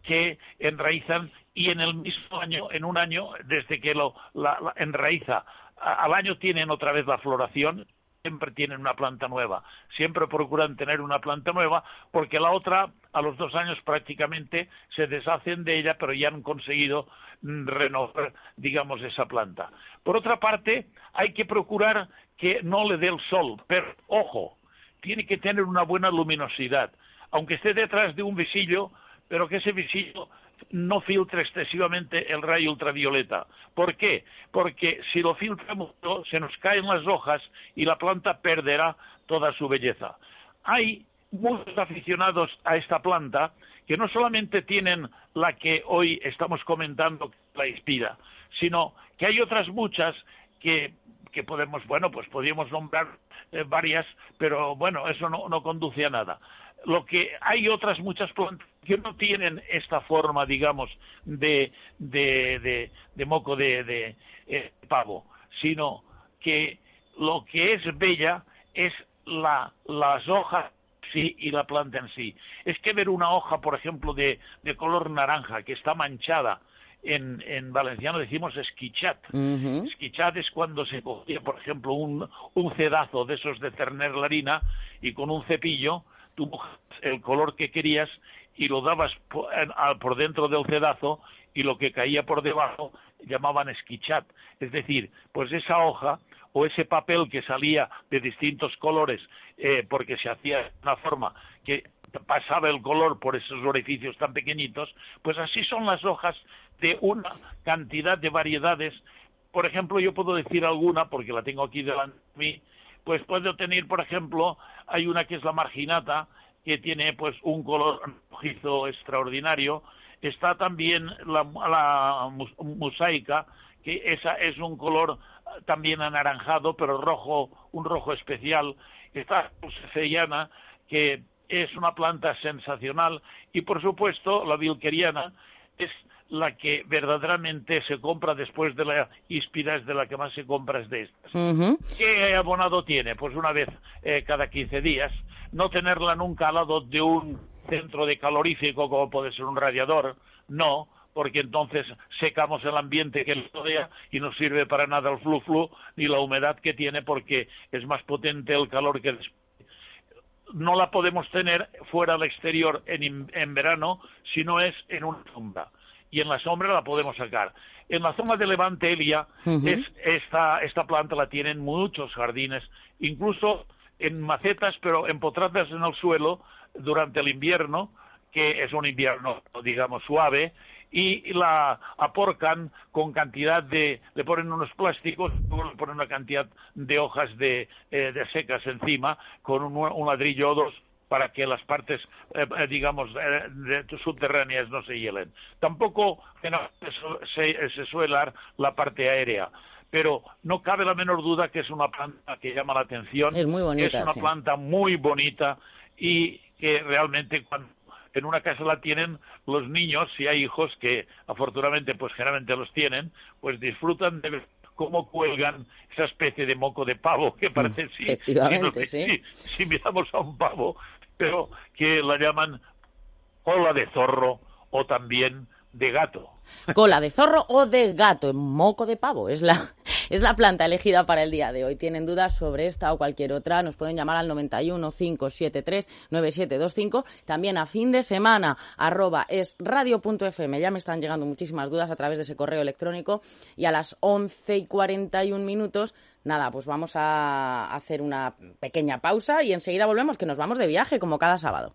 que enraizan y en el mismo año, en un año, desde que lo la enraiza, al año tienen otra vez la floración, siempre tienen una planta nueva, siempre procuran tener una planta nueva, porque la otra a los dos años prácticamente se deshacen de ella, pero ya han conseguido mm, renovar, digamos, esa planta. Por otra parte, hay que procurar que no le dé el sol, pero ojo, tiene que tener una buena luminosidad, aunque esté detrás de un visillo, pero que ese visillo no filtra excesivamente el rayo ultravioleta. ¿Por qué? Porque si lo filtra mucho, se nos caen las hojas y la planta perderá toda su belleza. Hay muchos aficionados a esta planta que no solamente tienen la que hoy estamos comentando, la inspira, sino que hay otras muchas que, que podemos, bueno, pues podríamos nombrar eh, varias, pero bueno, eso no, no conduce a nada lo que hay otras muchas plantas que no tienen esta forma, digamos, de, de, de, moco de, eh, pavo, sino que lo que es bella es la, las hojas sí y la planta en sí. Es que ver una hoja, por ejemplo, de, de color naranja que está manchada, en, en valenciano decimos esquichat. Esquichat es cuando se cogía, por ejemplo, un, un cedazo de esos de terner la harina y con un cepillo tú el color que querías y lo dabas por, dentro del cedazo y lo que caía por debajo llamaban esquichat. Es decir, pues esa hoja o ese papel que salía de distintos colores eh, porque se hacía de una forma que pasaba el color por esos orificios tan pequeñitos, pues así son las hojas de una cantidad de variedades. Por ejemplo, yo puedo decir alguna, porque la tengo aquí delante de mí, pues puedo tener, por ejemplo, hay una que es la marginata, que tiene pues un color rojizo extraordinario. Está también la, la mosaica, que esa es un color también anaranjado, pero rojo, un rojo especial. Está la sevillana, que es una planta sensacional. Y por supuesto, la vilqueriana es la que verdaderamente se compra después de la híspida es de la que más se compra es de estas. ¿Qué abonado tiene? Pues una vez eh, cada 15 días, no tenerla nunca al lado de un centro de calorífico como puede ser un radiador, no, porque entonces secamos el ambiente que le rodea y no sirve para nada el flu-flu ni la humedad que tiene porque es más potente el calor que no la podemos tener fuera al exterior en, en verano si no es en una sombra y en la sombra la podemos sacar. En la zona de Levante Elia, es esta, esta planta la tienen muchos jardines, incluso en macetas, pero empotradas en el suelo durante el invierno, que es un invierno, digamos, suave, y la aporcan con cantidad de, le ponen unos plásticos, le ponen una cantidad de hojas de, eh, de secas encima, con un, un, ladrillo o dos para que las partes, eh, eh digamos, eh, subterráneas no se hielen. Tampoco se, se suele dar la parte aérea pero no cabe la menor duda que es una planta que llama la atención. Es muy bonita. Es una sí. planta muy bonita y que realmente cuando en una casa la tienen los niños, si hay hijos que afortunadamente pues generalmente los tienen, pues disfrutan de ver cómo cuelgan esa especie de moco de pavo que parece si, Efectivamente, si, sí. si, si miramos a un pavo, pero que la llaman cola de zorro o también de gato. Cola de zorro o de gato, moco de pavo, es la, es la planta elegida para el día de hoy. Tienen dudas sobre esta o cualquier otra, nos pueden llamar al 91 573 9725, también a fin de semana, arroba es radio.fm. Ya me están llegando muchísimas dudas a través de ese correo electrónico y a las 11 y 41 minutos Nada, pues vamos a hacer una pequeña pausa y enseguida volvemos, que nos vamos de viaje como cada sábado.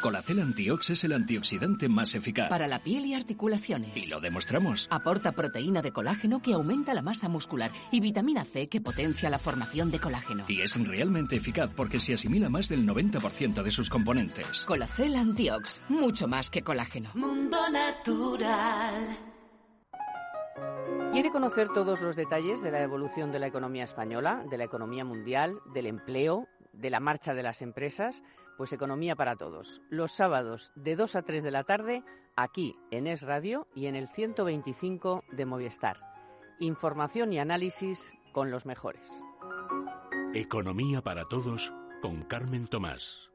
Colacel Antiox es el antioxidante más eficaz. Para la piel y articulaciones. Y lo demostramos. Aporta proteína de colágeno que aumenta la masa muscular y vitamina C que potencia la formación de colágeno. Y es realmente eficaz porque se asimila más del 90% de sus componentes. Colacel Antiox, mucho más que colágeno. Mundo Natural. ¿Quiere conocer todos los detalles de la evolución de la economía española, de la economía mundial, del empleo, de la marcha de las empresas? Pues Economía para Todos. Los sábados de 2 a 3 de la tarde, aquí en Es Radio y en el 125 de Movistar. Información y análisis con los mejores. Economía para Todos con Carmen Tomás.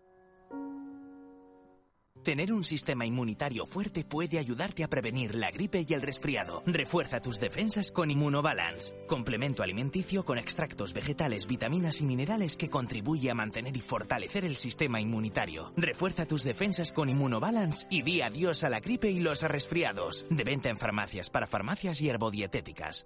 Tener un sistema inmunitario fuerte puede ayudarte a prevenir la gripe y el resfriado. Refuerza tus defensas con Immunobalance, complemento alimenticio con extractos vegetales, vitaminas y minerales que contribuye a mantener y fortalecer el sistema inmunitario. Refuerza tus defensas con Immunobalance y di adiós a la gripe y los resfriados. De venta en farmacias para farmacias y herbodietéticas.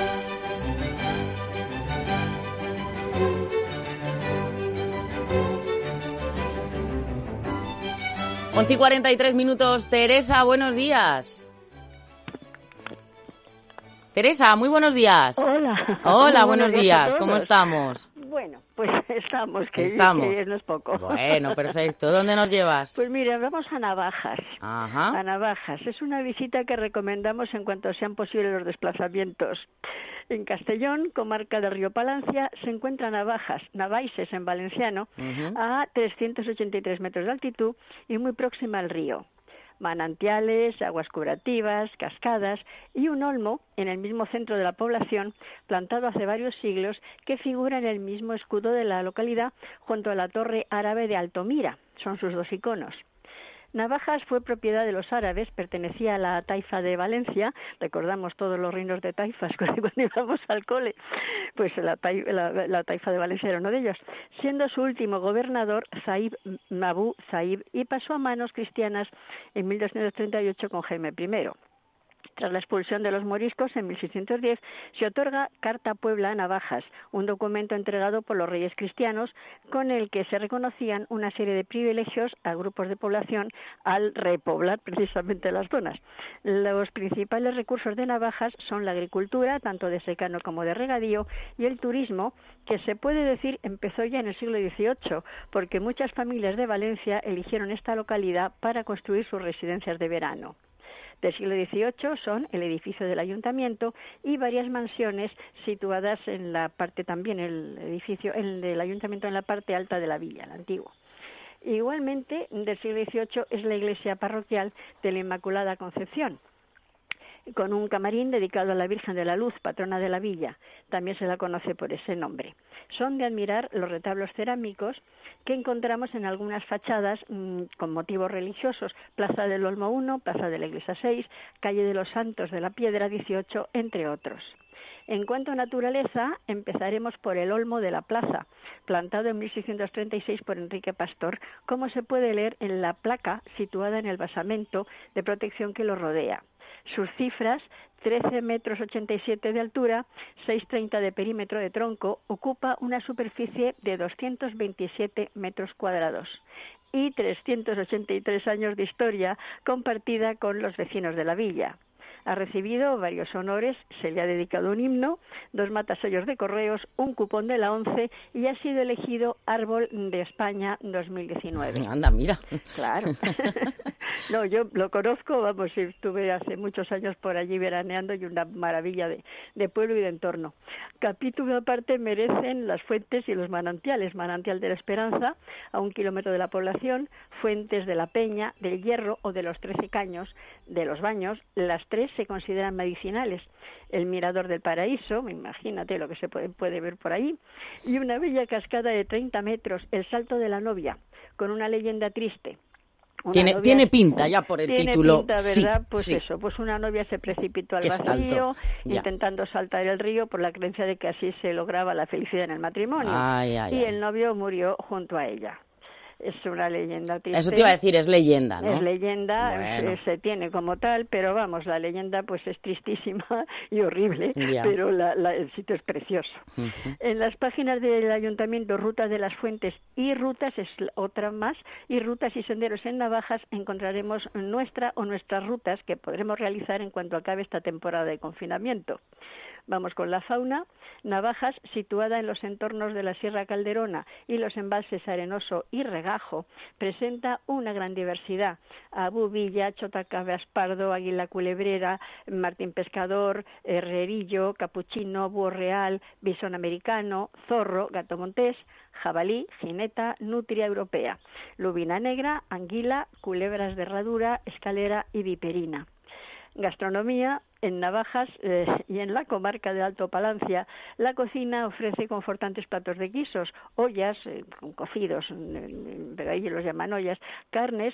11 y 43 minutos. Teresa, buenos días. Teresa, muy buenos días. Hola. Hola, buenos, días. ¿Cómo estamos? Bueno, pues [LAUGHS] estamos, que, estamos. que no es poco. Bueno, [LAUGHS] perfecto. ¿Dónde nos llevas? Pues mira, vamos a Navajas. Ajá. A Navajas. Es una visita que recomendamos en cuanto sean posibles los desplazamientos. En Castellón, comarca de Río Palancia, se encuentra Navajas, Navaises en valenciano, Uh -huh. a 383 metros de altitud y muy próxima al río manantiales, aguas curativas, cascadas y un olmo en el mismo centro de la población, plantado hace varios siglos, que figura en el mismo escudo de la localidad junto a la torre árabe de Altomira. Son sus dos iconos. Navajas fue propiedad de los árabes, pertenecía a la taifa de Valencia, recordamos todos los reinos de taifas [LAUGHS] cuando íbamos al cole, pues la, taifa de Valencia era uno de ellos, siendo su último gobernador Zaib Mabu Zaib y pasó a manos cristianas en 1238 con Jaime I. Tras la expulsión de los moriscos en 1610, se otorga Carta Puebla Navajas, un documento entregado por los reyes cristianos con el que se reconocían una serie de privilegios a grupos de población al repoblar [LAUGHS] precisamente las zonas. Los principales recursos de Navajas son la agricultura, tanto de secano como de regadío, y el turismo, que se puede decir empezó ya en el siglo XVIII, porque muchas familias de Valencia eligieron esta localidad para construir sus residencias de verano del siglo XVIII son el edificio del ayuntamiento y varias mansiones situadas en la parte también el edificio el del ayuntamiento en la parte alta de la villa, el antiguo. Igualmente, del siglo XVIII es la iglesia parroquial de la Inmaculada Concepción, con un camarín dedicado a la Virgen de la Luz, patrona de la villa. También se la conoce por ese nombre. Son de admirar los retablos cerámicos que encontramos en algunas fachadas mm, con motivos religiosos, Plaza del Olmo 1, Plaza de la Iglesia 6, Calle de los Santos de la Piedra 18, entre otros. En cuanto a naturaleza, empezaremos por el Olmo de la Plaza, plantado en 1636 por Enrique Pastor, como se puede leer en la placa situada en el basamento de protección que lo rodea. Sus cifras 13 metros 87 de altura, 6,30 de perímetro de tronco, ocupa una superficie de 227 metros cuadrados y 383 años de historia compartida con los vecinos de la villa. Ha recibido varios honores, se le ha dedicado un himno, dos matasellos de correos, un cupón de la ONCE y ha sido elegido Árbol de España 2019. Anda, mira. Claro. [LAUGHS] no, yo lo conozco, vamos, estuve hace muchos años por allí veraneando y una maravilla de, de pueblo y de entorno. Capítulo aparte merecen las fuentes y los manantiales. Manantial de la Esperanza, a un kilómetro de la población, fuentes de la Peña, del Hierro o de los Trece Caños, de los Baños, las tres se consideran medicinales. El Mirador del Paraíso, imagínate lo que se puede, puede ver por ahí, y una bella cascada de 30 metros, el Salto de la Novia, con una leyenda triste. tiene, tiene pinta ya por el título. Pinta, ¿verdad? pues eso, pues una novia se precipitó al vacío intentando saltar el río por la creencia de que así se lograba la felicidad en el matrimonio. y el novio murió junto a ella es una leyenda triste. Eso te iba a decir, es leyenda, ¿no? Es leyenda, se, tiene como tal, pero vamos, la leyenda pues es tristísima [LAUGHS] y horrible, pero el sitio es precioso. En las páginas del ayuntamiento, Rutas de las Fuentes y Rutas, es otra más, y Rutas y Senderos en Navajas, encontraremos nuestra o nuestras rutas que podremos realizar en cuanto acabe esta temporada de confinamiento. Vamos con la fauna. Navajas, situada en los entornos de la Sierra Calderona y los embalses Arenoso y Regajo, presenta una gran diversidad. Abubilla, Chotacabe Aspardo, Águila Culebrera, Martín Pescador, Herrerillo, Capuchino, Búho Real, Bisón Americano, Zorro, Gato Montés, jabalí, jineta, nutria europea, lubina negra, anguila, culebras de herradura, escalera y viperina gastronomía en Navajas eh, y en la comarca de Alto Palancia. La cocina ofrece confortantes platos de guisos, ollas, eh, cocidos, pero ahí los llaman ollas, carnes,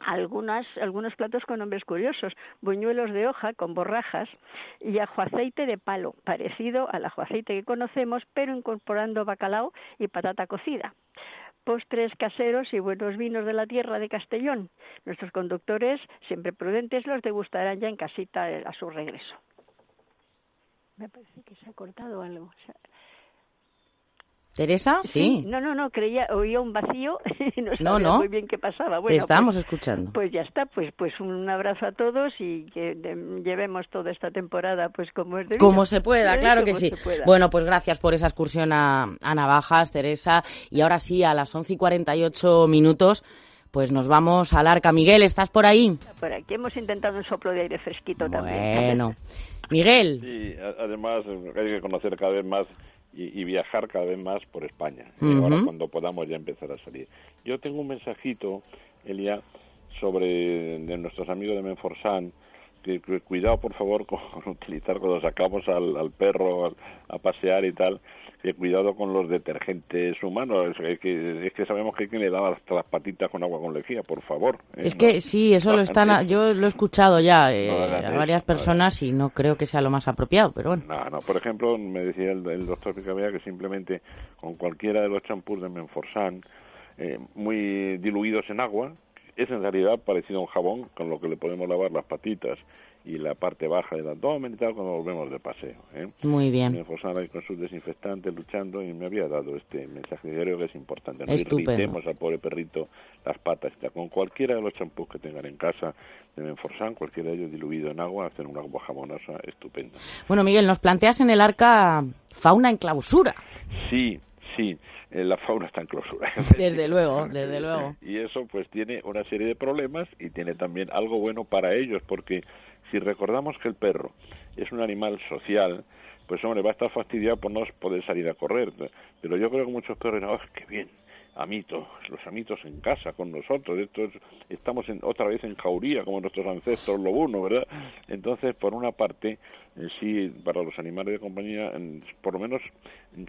algunas, algunos platos con nombres curiosos, buñuelos de hoja con borrajas y ajo aceite de palo, parecido al ajo aceite que conocemos, pero incorporando bacalao y patata cocida postres caseros y buenos vinos de la tierra de Castellón. Nuestros conductores, siempre prudentes, los degustarán ya en casita a su regreso. Me parece que se ha cortado algo. ¿Teresa? Sí. No, no, no, creía, oía un vacío [LAUGHS] y no sabía muy bien qué pasaba. Bueno, Te estamos pues, escuchando. Pues ya está, pues pues un abrazo a todos y que llevemos toda esta temporada pues como es Como se pueda, claro que sí. Bueno, pues gracias por esa excursión a, Navajas, Teresa. Y ahora sí, a las 11 y 48 minutos pues nos vamos al arca. Miguel, ¿estás por ahí? Por aquí hemos intentado un soplo de aire fresquito también. Bueno, Miguel. Sí, además hay que conocer cada vez más y, viajar cada vez más por España, eh, ahora cuando podamos ya empezar a salir. Yo tengo un mensajito, Elia, sobre de nuestros amigos de Menforsan, que, cuidado por favor [LAUGHS] con, utilizar cuando sacamos al, perro a, pasear y tal, que cuidado con los detergentes humanos, es que, es que sabemos que hay que le dar hasta las patitas con agua con lejía, por favor. ¿eh? Es que sí, eso lo están, yo lo he escuchado ya eh, a varias personas y no creo que sea lo más apropiado, pero bueno. No, no, por ejemplo, me decía el, doctor Picabea que simplemente con cualquiera de los champús de Menforsan, eh, muy diluidos en agua, es en realidad parecido a un jabón con lo que le podemos lavar las patitas y la parte baja del abdomen y tal cuando volvemos de paseo. ¿eh? Muy bien. Me ahí con sus desinfectantes luchando y me había dado este mensaje diario que es importante. No irritemos al pobre perrito las patas. Con cualquiera de los champús que tengan en casa de Menforsan, cualquiera de ellos diluido en agua, hacen un agua jamonosa estupenda. Bueno, Miguel, nos planteas en el arca fauna en clausura. Sí, sí. Eh, la fauna está en clausura. [LAUGHS] Desde luego, desde luego. Y eso pues tiene una serie de problemas y tiene también algo bueno para ellos porque si recordamos que el perro es un animal social, pues hombre, va a estar fastidiado por no poder salir a correr. Pero yo creo que muchos perros dirán, oh, qué bien, amitos, los amitos en casa con nosotros, estos, estamos en, otra vez en jauría como nuestros ancestros lobunos, ¿verdad? Entonces, por una parte, eh, sí, para los animales de compañía, por lo menos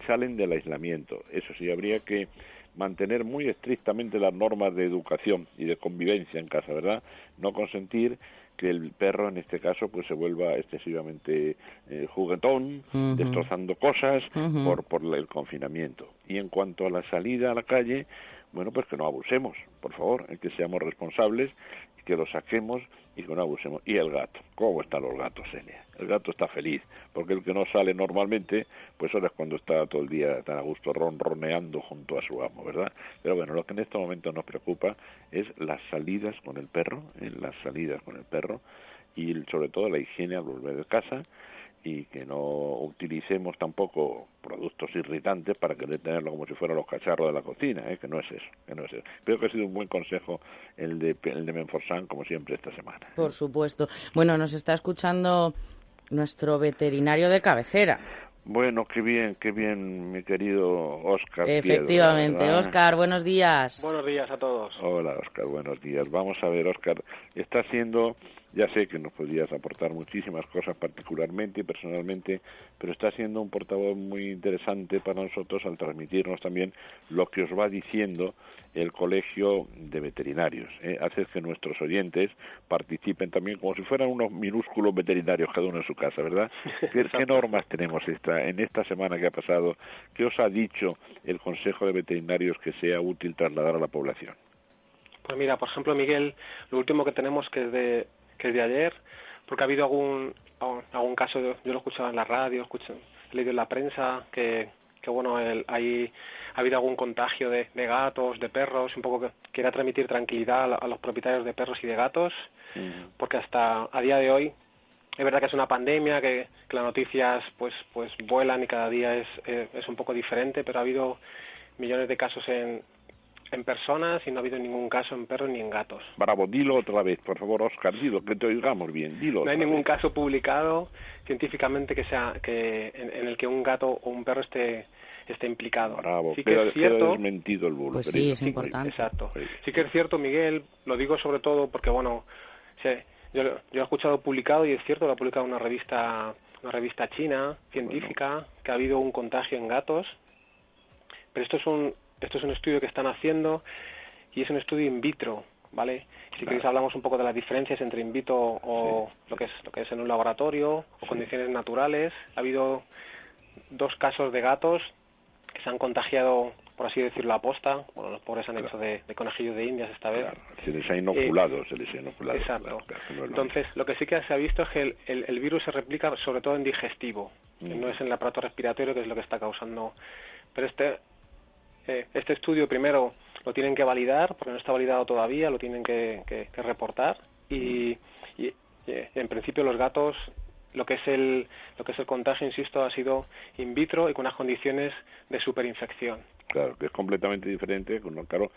salen del aislamiento. Eso sí, habría que mantener muy estrictamente las normas de educación y de convivencia en casa, ¿verdad? No consentir que el perro en este caso pues se vuelva excesivamente eh, juguetón, destrozando cosas por, por el confinamiento. Y en cuanto a la salida a la calle, bueno, pues que no abusemos, por favor, que seamos responsables que lo saquemos y no abusemos. Y el gato, ¿cómo están los gatos, Celia? El gato está feliz, porque el que no sale normalmente, pues ahora es cuando está todo el día tan a gusto ronroneando junto a su amo, ¿verdad? Pero bueno, lo que en este momento nos preocupa es las salidas con el perro, ¿eh? las salidas con el perro y sobre todo la higiene al volver de casa y que no utilicemos tampoco productos irritantes para querer tenerlo como si fueran los cacharros de la cocina, ¿eh? que no es eso, que no es eso. Creo que ha sido un buen consejo el de, el de Menforsan, como siempre, esta semana. Por supuesto. Bueno, nos está escuchando nuestro veterinario de cabecera. Bueno, qué bien, qué bien, mi querido Oscar. Efectivamente, Oscar, buenos días. Buenos días a todos. Hola, Oscar, buenos días. Vamos a ver, Oscar, está siendo ya sé que nos podrías aportar muchísimas cosas particularmente y personalmente, pero está siendo un portavoz muy interesante para nosotros al transmitirnos también lo que os va diciendo el Colegio de Veterinarios. ¿eh? Hace que nuestros oyentes participen también como si fueran unos minúsculos veterinarios cada uno en su casa, ¿verdad? [LAUGHS] ¿Qué, ¿Qué, normas tenemos esta, en esta semana que ha pasado? ¿Qué os ha dicho el Consejo de Veterinarios que sea útil trasladar a la población? Pues mira, por ejemplo, Miguel, lo último que tenemos que es de que es de ayer, porque ha habido algún, algún caso, yo lo he escuchado en la radio, escucho, he leído en la prensa que, que bueno, el, hay, ha habido algún contagio de, de, gatos, de perros, un poco que quiera transmitir tranquilidad a, los propietarios de perros y de gatos, porque hasta a día de hoy es verdad que es una pandemia, que, que, las noticias pues pues vuelan y cada día es, es un poco diferente, pero ha habido millones de casos en, en personas y no ha habido ningún caso en perros ni en gatos. Bravo, dilo otra vez, por favor, Oscar, dilo, que te oigamos bien, dilo. No hay ningún caso publicado científicamente que sea que en, el que un gato o un perro esté esté implicado. Bravo, sí que es cierto, desmentido el bulo. Pues sí, es importante. Exacto. Sí que es cierto, Miguel, lo digo sobre todo porque, bueno, yo, yo he escuchado publicado y es cierto, lo ha publicado una revista una revista china científica que ha habido un contagio en gatos, pero esto es un esto es un estudio que están haciendo y es un estudio in vitro, ¿vale? Si queréis hablamos un poco de las diferencias entre in vitro o lo que es lo que es en un laboratorio o condiciones naturales. Ha habido dos casos de gatos que se han contagiado, por así decirlo, a posta. Bueno, los pobres han hecho de, de conejillos de indias esta vez. Se les ha inoculado, se les ha inoculado. Exacto. Entonces, lo que sí que se ha visto es que el, el, virus se replica sobre todo en digestivo, no es en el aparato respiratorio, que es lo que está causando. Pero este este, este estudio primero lo tienen que validar, porque no está validado todavía, lo tienen que, reportar. Y, en principio los gatos lo que es el lo que es el contagio insisto ha sido in vitro y con unas condiciones de superinfección claro que es completamente diferente claro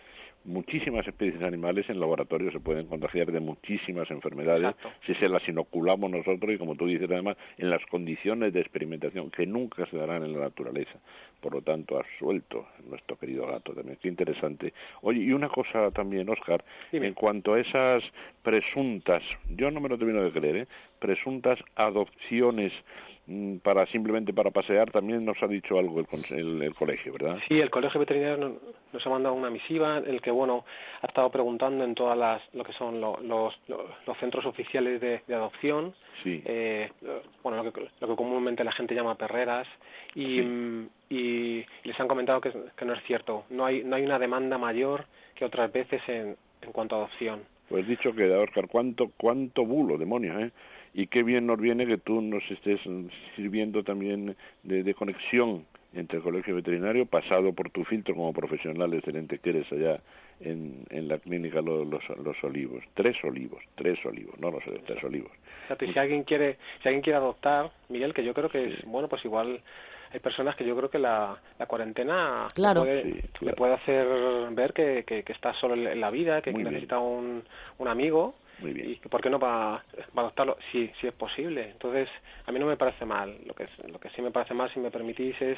muchísimas especies animales en laboratorio se pueden contagiar de muchísimas enfermedades si se las inoculamos nosotros y como tú dices además en las condiciones de experimentación que nunca se darán en la naturaleza. Por lo tanto ha suelto nuestro querido gato también. Qué interesante. Oye y una cosa también Oscar en cuanto a esas presuntas yo no me lo termino de creer ¿eh? presuntas adopciones para simplemente para pasear, también nos ha dicho algo el, el, colegio, ¿verdad? Sí, el colegio veterinario nos, ha mandado una misiva en el que, bueno, ha estado preguntando en todas las, lo que son los, los, centros oficiales de, adopción, sí. eh, bueno, lo que, lo que comúnmente la gente llama perreras, y, mm, y les han comentado que, que no es cierto, no hay, no hay una demanda mayor que otras veces en, en cuanto a adopción. Pues dicho queda, Oscar, cuánto, cuánto bulo, demonios, ¿eh? Y qué bien nos viene que tú nos estés sirviendo también de, conexión entre el colegio veterinario, pasado por tu filtro como profesional excelente que eres allá en, en la clínica los, los, Olivos. Tres olivos, tres olivos, no los tres olivos. si alguien quiere, si alguien quiere adoptar, Miguel, que yo creo que es, bueno, pues igual hay personas que yo creo que la, la cuarentena le, puede, hacer ver que, que, está solo en la vida, que, necesita un, un amigo y por qué no va, a adoptarlo si, si es posible. Entonces, a mí no me parece mal. Lo que, lo que sí me parece mal, si me permitís, es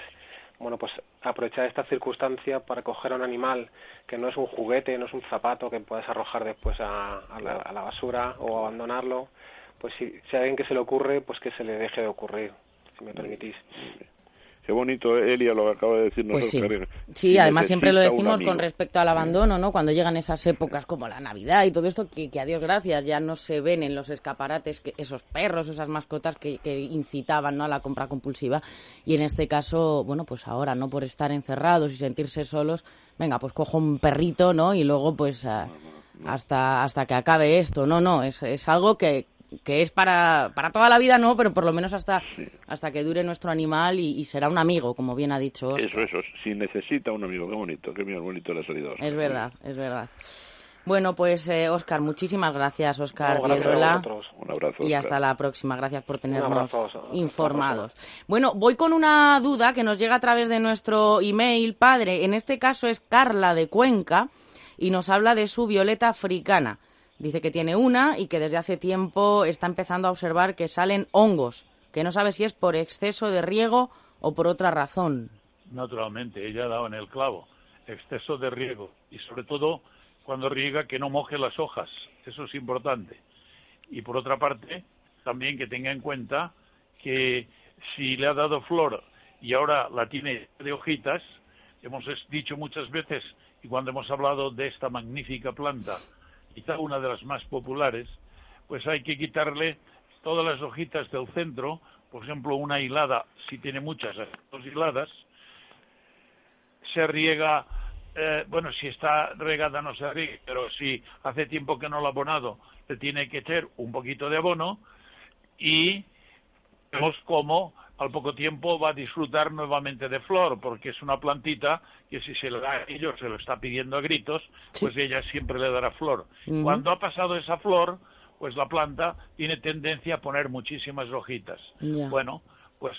bueno, pues aprovechar esta circunstancia para coger a un animal que no es un juguete, no es un zapato que puedes arrojar después a, a, la, a la, basura o abandonarlo. Pues si, si a alguien que se le ocurre, pues que se le deje de ocurrir, si me permitís. Qué bonito, Elia, lo que acaba de decir pues sí. sí, además siempre lo decimos con respecto al abandono, ¿no? Cuando llegan esas épocas como la Navidad y todo esto, que, que a Dios gracias ya no se ven en los escaparates que esos perros, esas mascotas que, que incitaban ¿no? a la compra compulsiva. Y en este caso, bueno, pues ahora, ¿no? Por estar encerrados y sentirse solos, venga, pues cojo un perrito, ¿no? Y luego, pues... hasta hasta que acabe esto. No, no, es, es algo que, que es para, para toda la vida, no, pero por lo menos hasta, hasta que dure nuestro animal y, será un amigo, como bien ha dicho Eso, eso, si necesita un amigo, qué bonito, qué bonito la salida. Es verdad, es verdad. Bueno, pues eh, Oscar, muchísimas gracias, Oscar Un abrazo. Y hasta la próxima. Gracias por tenernos informados. Bueno, voy con una duda que nos llega a través de nuestro email, padre. En este caso es Carla de Cuenca y nos habla de su violeta africana. Dice que tiene una y que desde hace tiempo está empezando a observar que salen hongos, que no sabe si es por exceso de riego o por otra razón. Naturalmente, ella ha dado en el clavo. Exceso de riego y sobre todo cuando riega que no moje las hojas. Eso es importante. Y por otra parte, también que tenga en cuenta que si le ha dado flor y ahora la tiene de hojitas, hemos dicho muchas veces y cuando hemos hablado de esta magnífica planta quizá una de las más populares, pues hay que quitarle todas las hojitas del centro, por ejemplo, una hilada, si tiene muchas, dos hiladas, se riega, eh, bueno, si está regada no se riega, pero si hace tiempo que no lo ha abonado, le tiene que echar un poquito de abono y vemos cómo al poco tiempo va a disfrutar nuevamente de flor, porque es una plantita que si se le da a ellos, se lo está pidiendo a gritos, pues ella siempre le dará flor. Cuando ha pasado esa flor, pues la planta tiene tendencia a poner muchísimas hojitas. Bueno, pues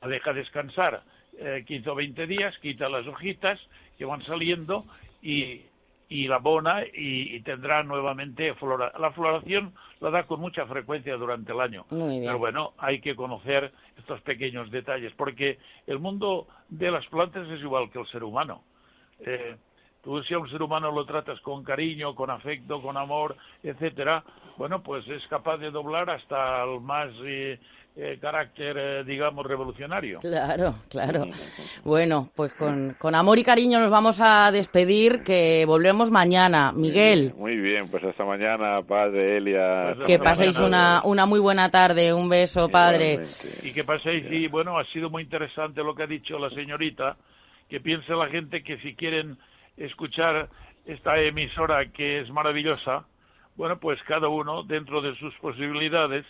la deja descansar eh, 15 o 20 días, quita las hojitas que van saliendo y y la bona y, tendrá nuevamente flora. La floración la da con mucha frecuencia durante el año. Pero bueno, hay que conocer estos pequeños detalles, porque el mundo de las plantas es igual que el ser humano. Eh, tú si a un ser humano lo tratas con cariño, con afecto, con amor, etcétera, bueno, pues es capaz de doblar hasta el más eh, eh, carácter, eh, digamos, revolucionario. Claro, claro. Bueno, pues con, con, amor y cariño nos vamos a despedir, que volvemos mañana. Miguel. Muy bien, pues hasta mañana, padre Elia. Pues que paséis una, una muy buena tarde. Un beso, padre. Y que paséis, y bueno, ha sido muy interesante lo que ha dicho la señorita, que piense la gente que si quieren escuchar esta emisora que es maravillosa, bueno, pues cada uno, dentro de sus posibilidades,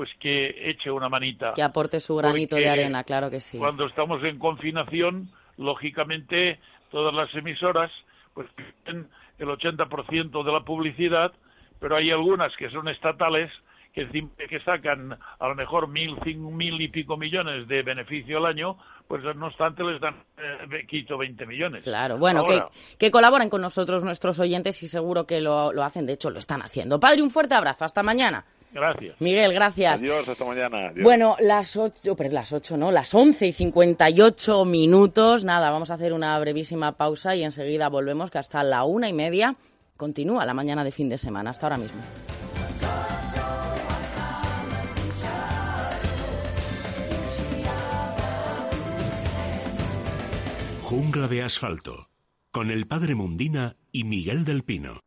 pues que eche una manita. Que aporte su granito de arena, claro que sí. Cuando estamos en confinación, lógicamente todas las emisoras pues tienen el 80% de la publicidad, pero hay algunas que son estatales que, que sacan a lo mejor mil, cinco, mil y pico millones de beneficio al año, pues no obstante les dan eh, quito 20 millones. Claro, bueno, que, que, colaboren con nosotros nuestros oyentes y seguro que lo, lo hacen, de hecho lo están haciendo. Padre, un fuerte abrazo, hasta mañana. Gracias. Miguel, gracias. Adiós, hasta mañana. Bueno, las 8, pero las 8 no, las 11 y 58 minutos. Nada, vamos a hacer una brevísima pausa y enseguida volvemos, que hasta la una y media continúa la mañana de fin de semana. Hasta ahora mismo. Jungla de asfalto, con el padre Mundina y Miguel del Pino.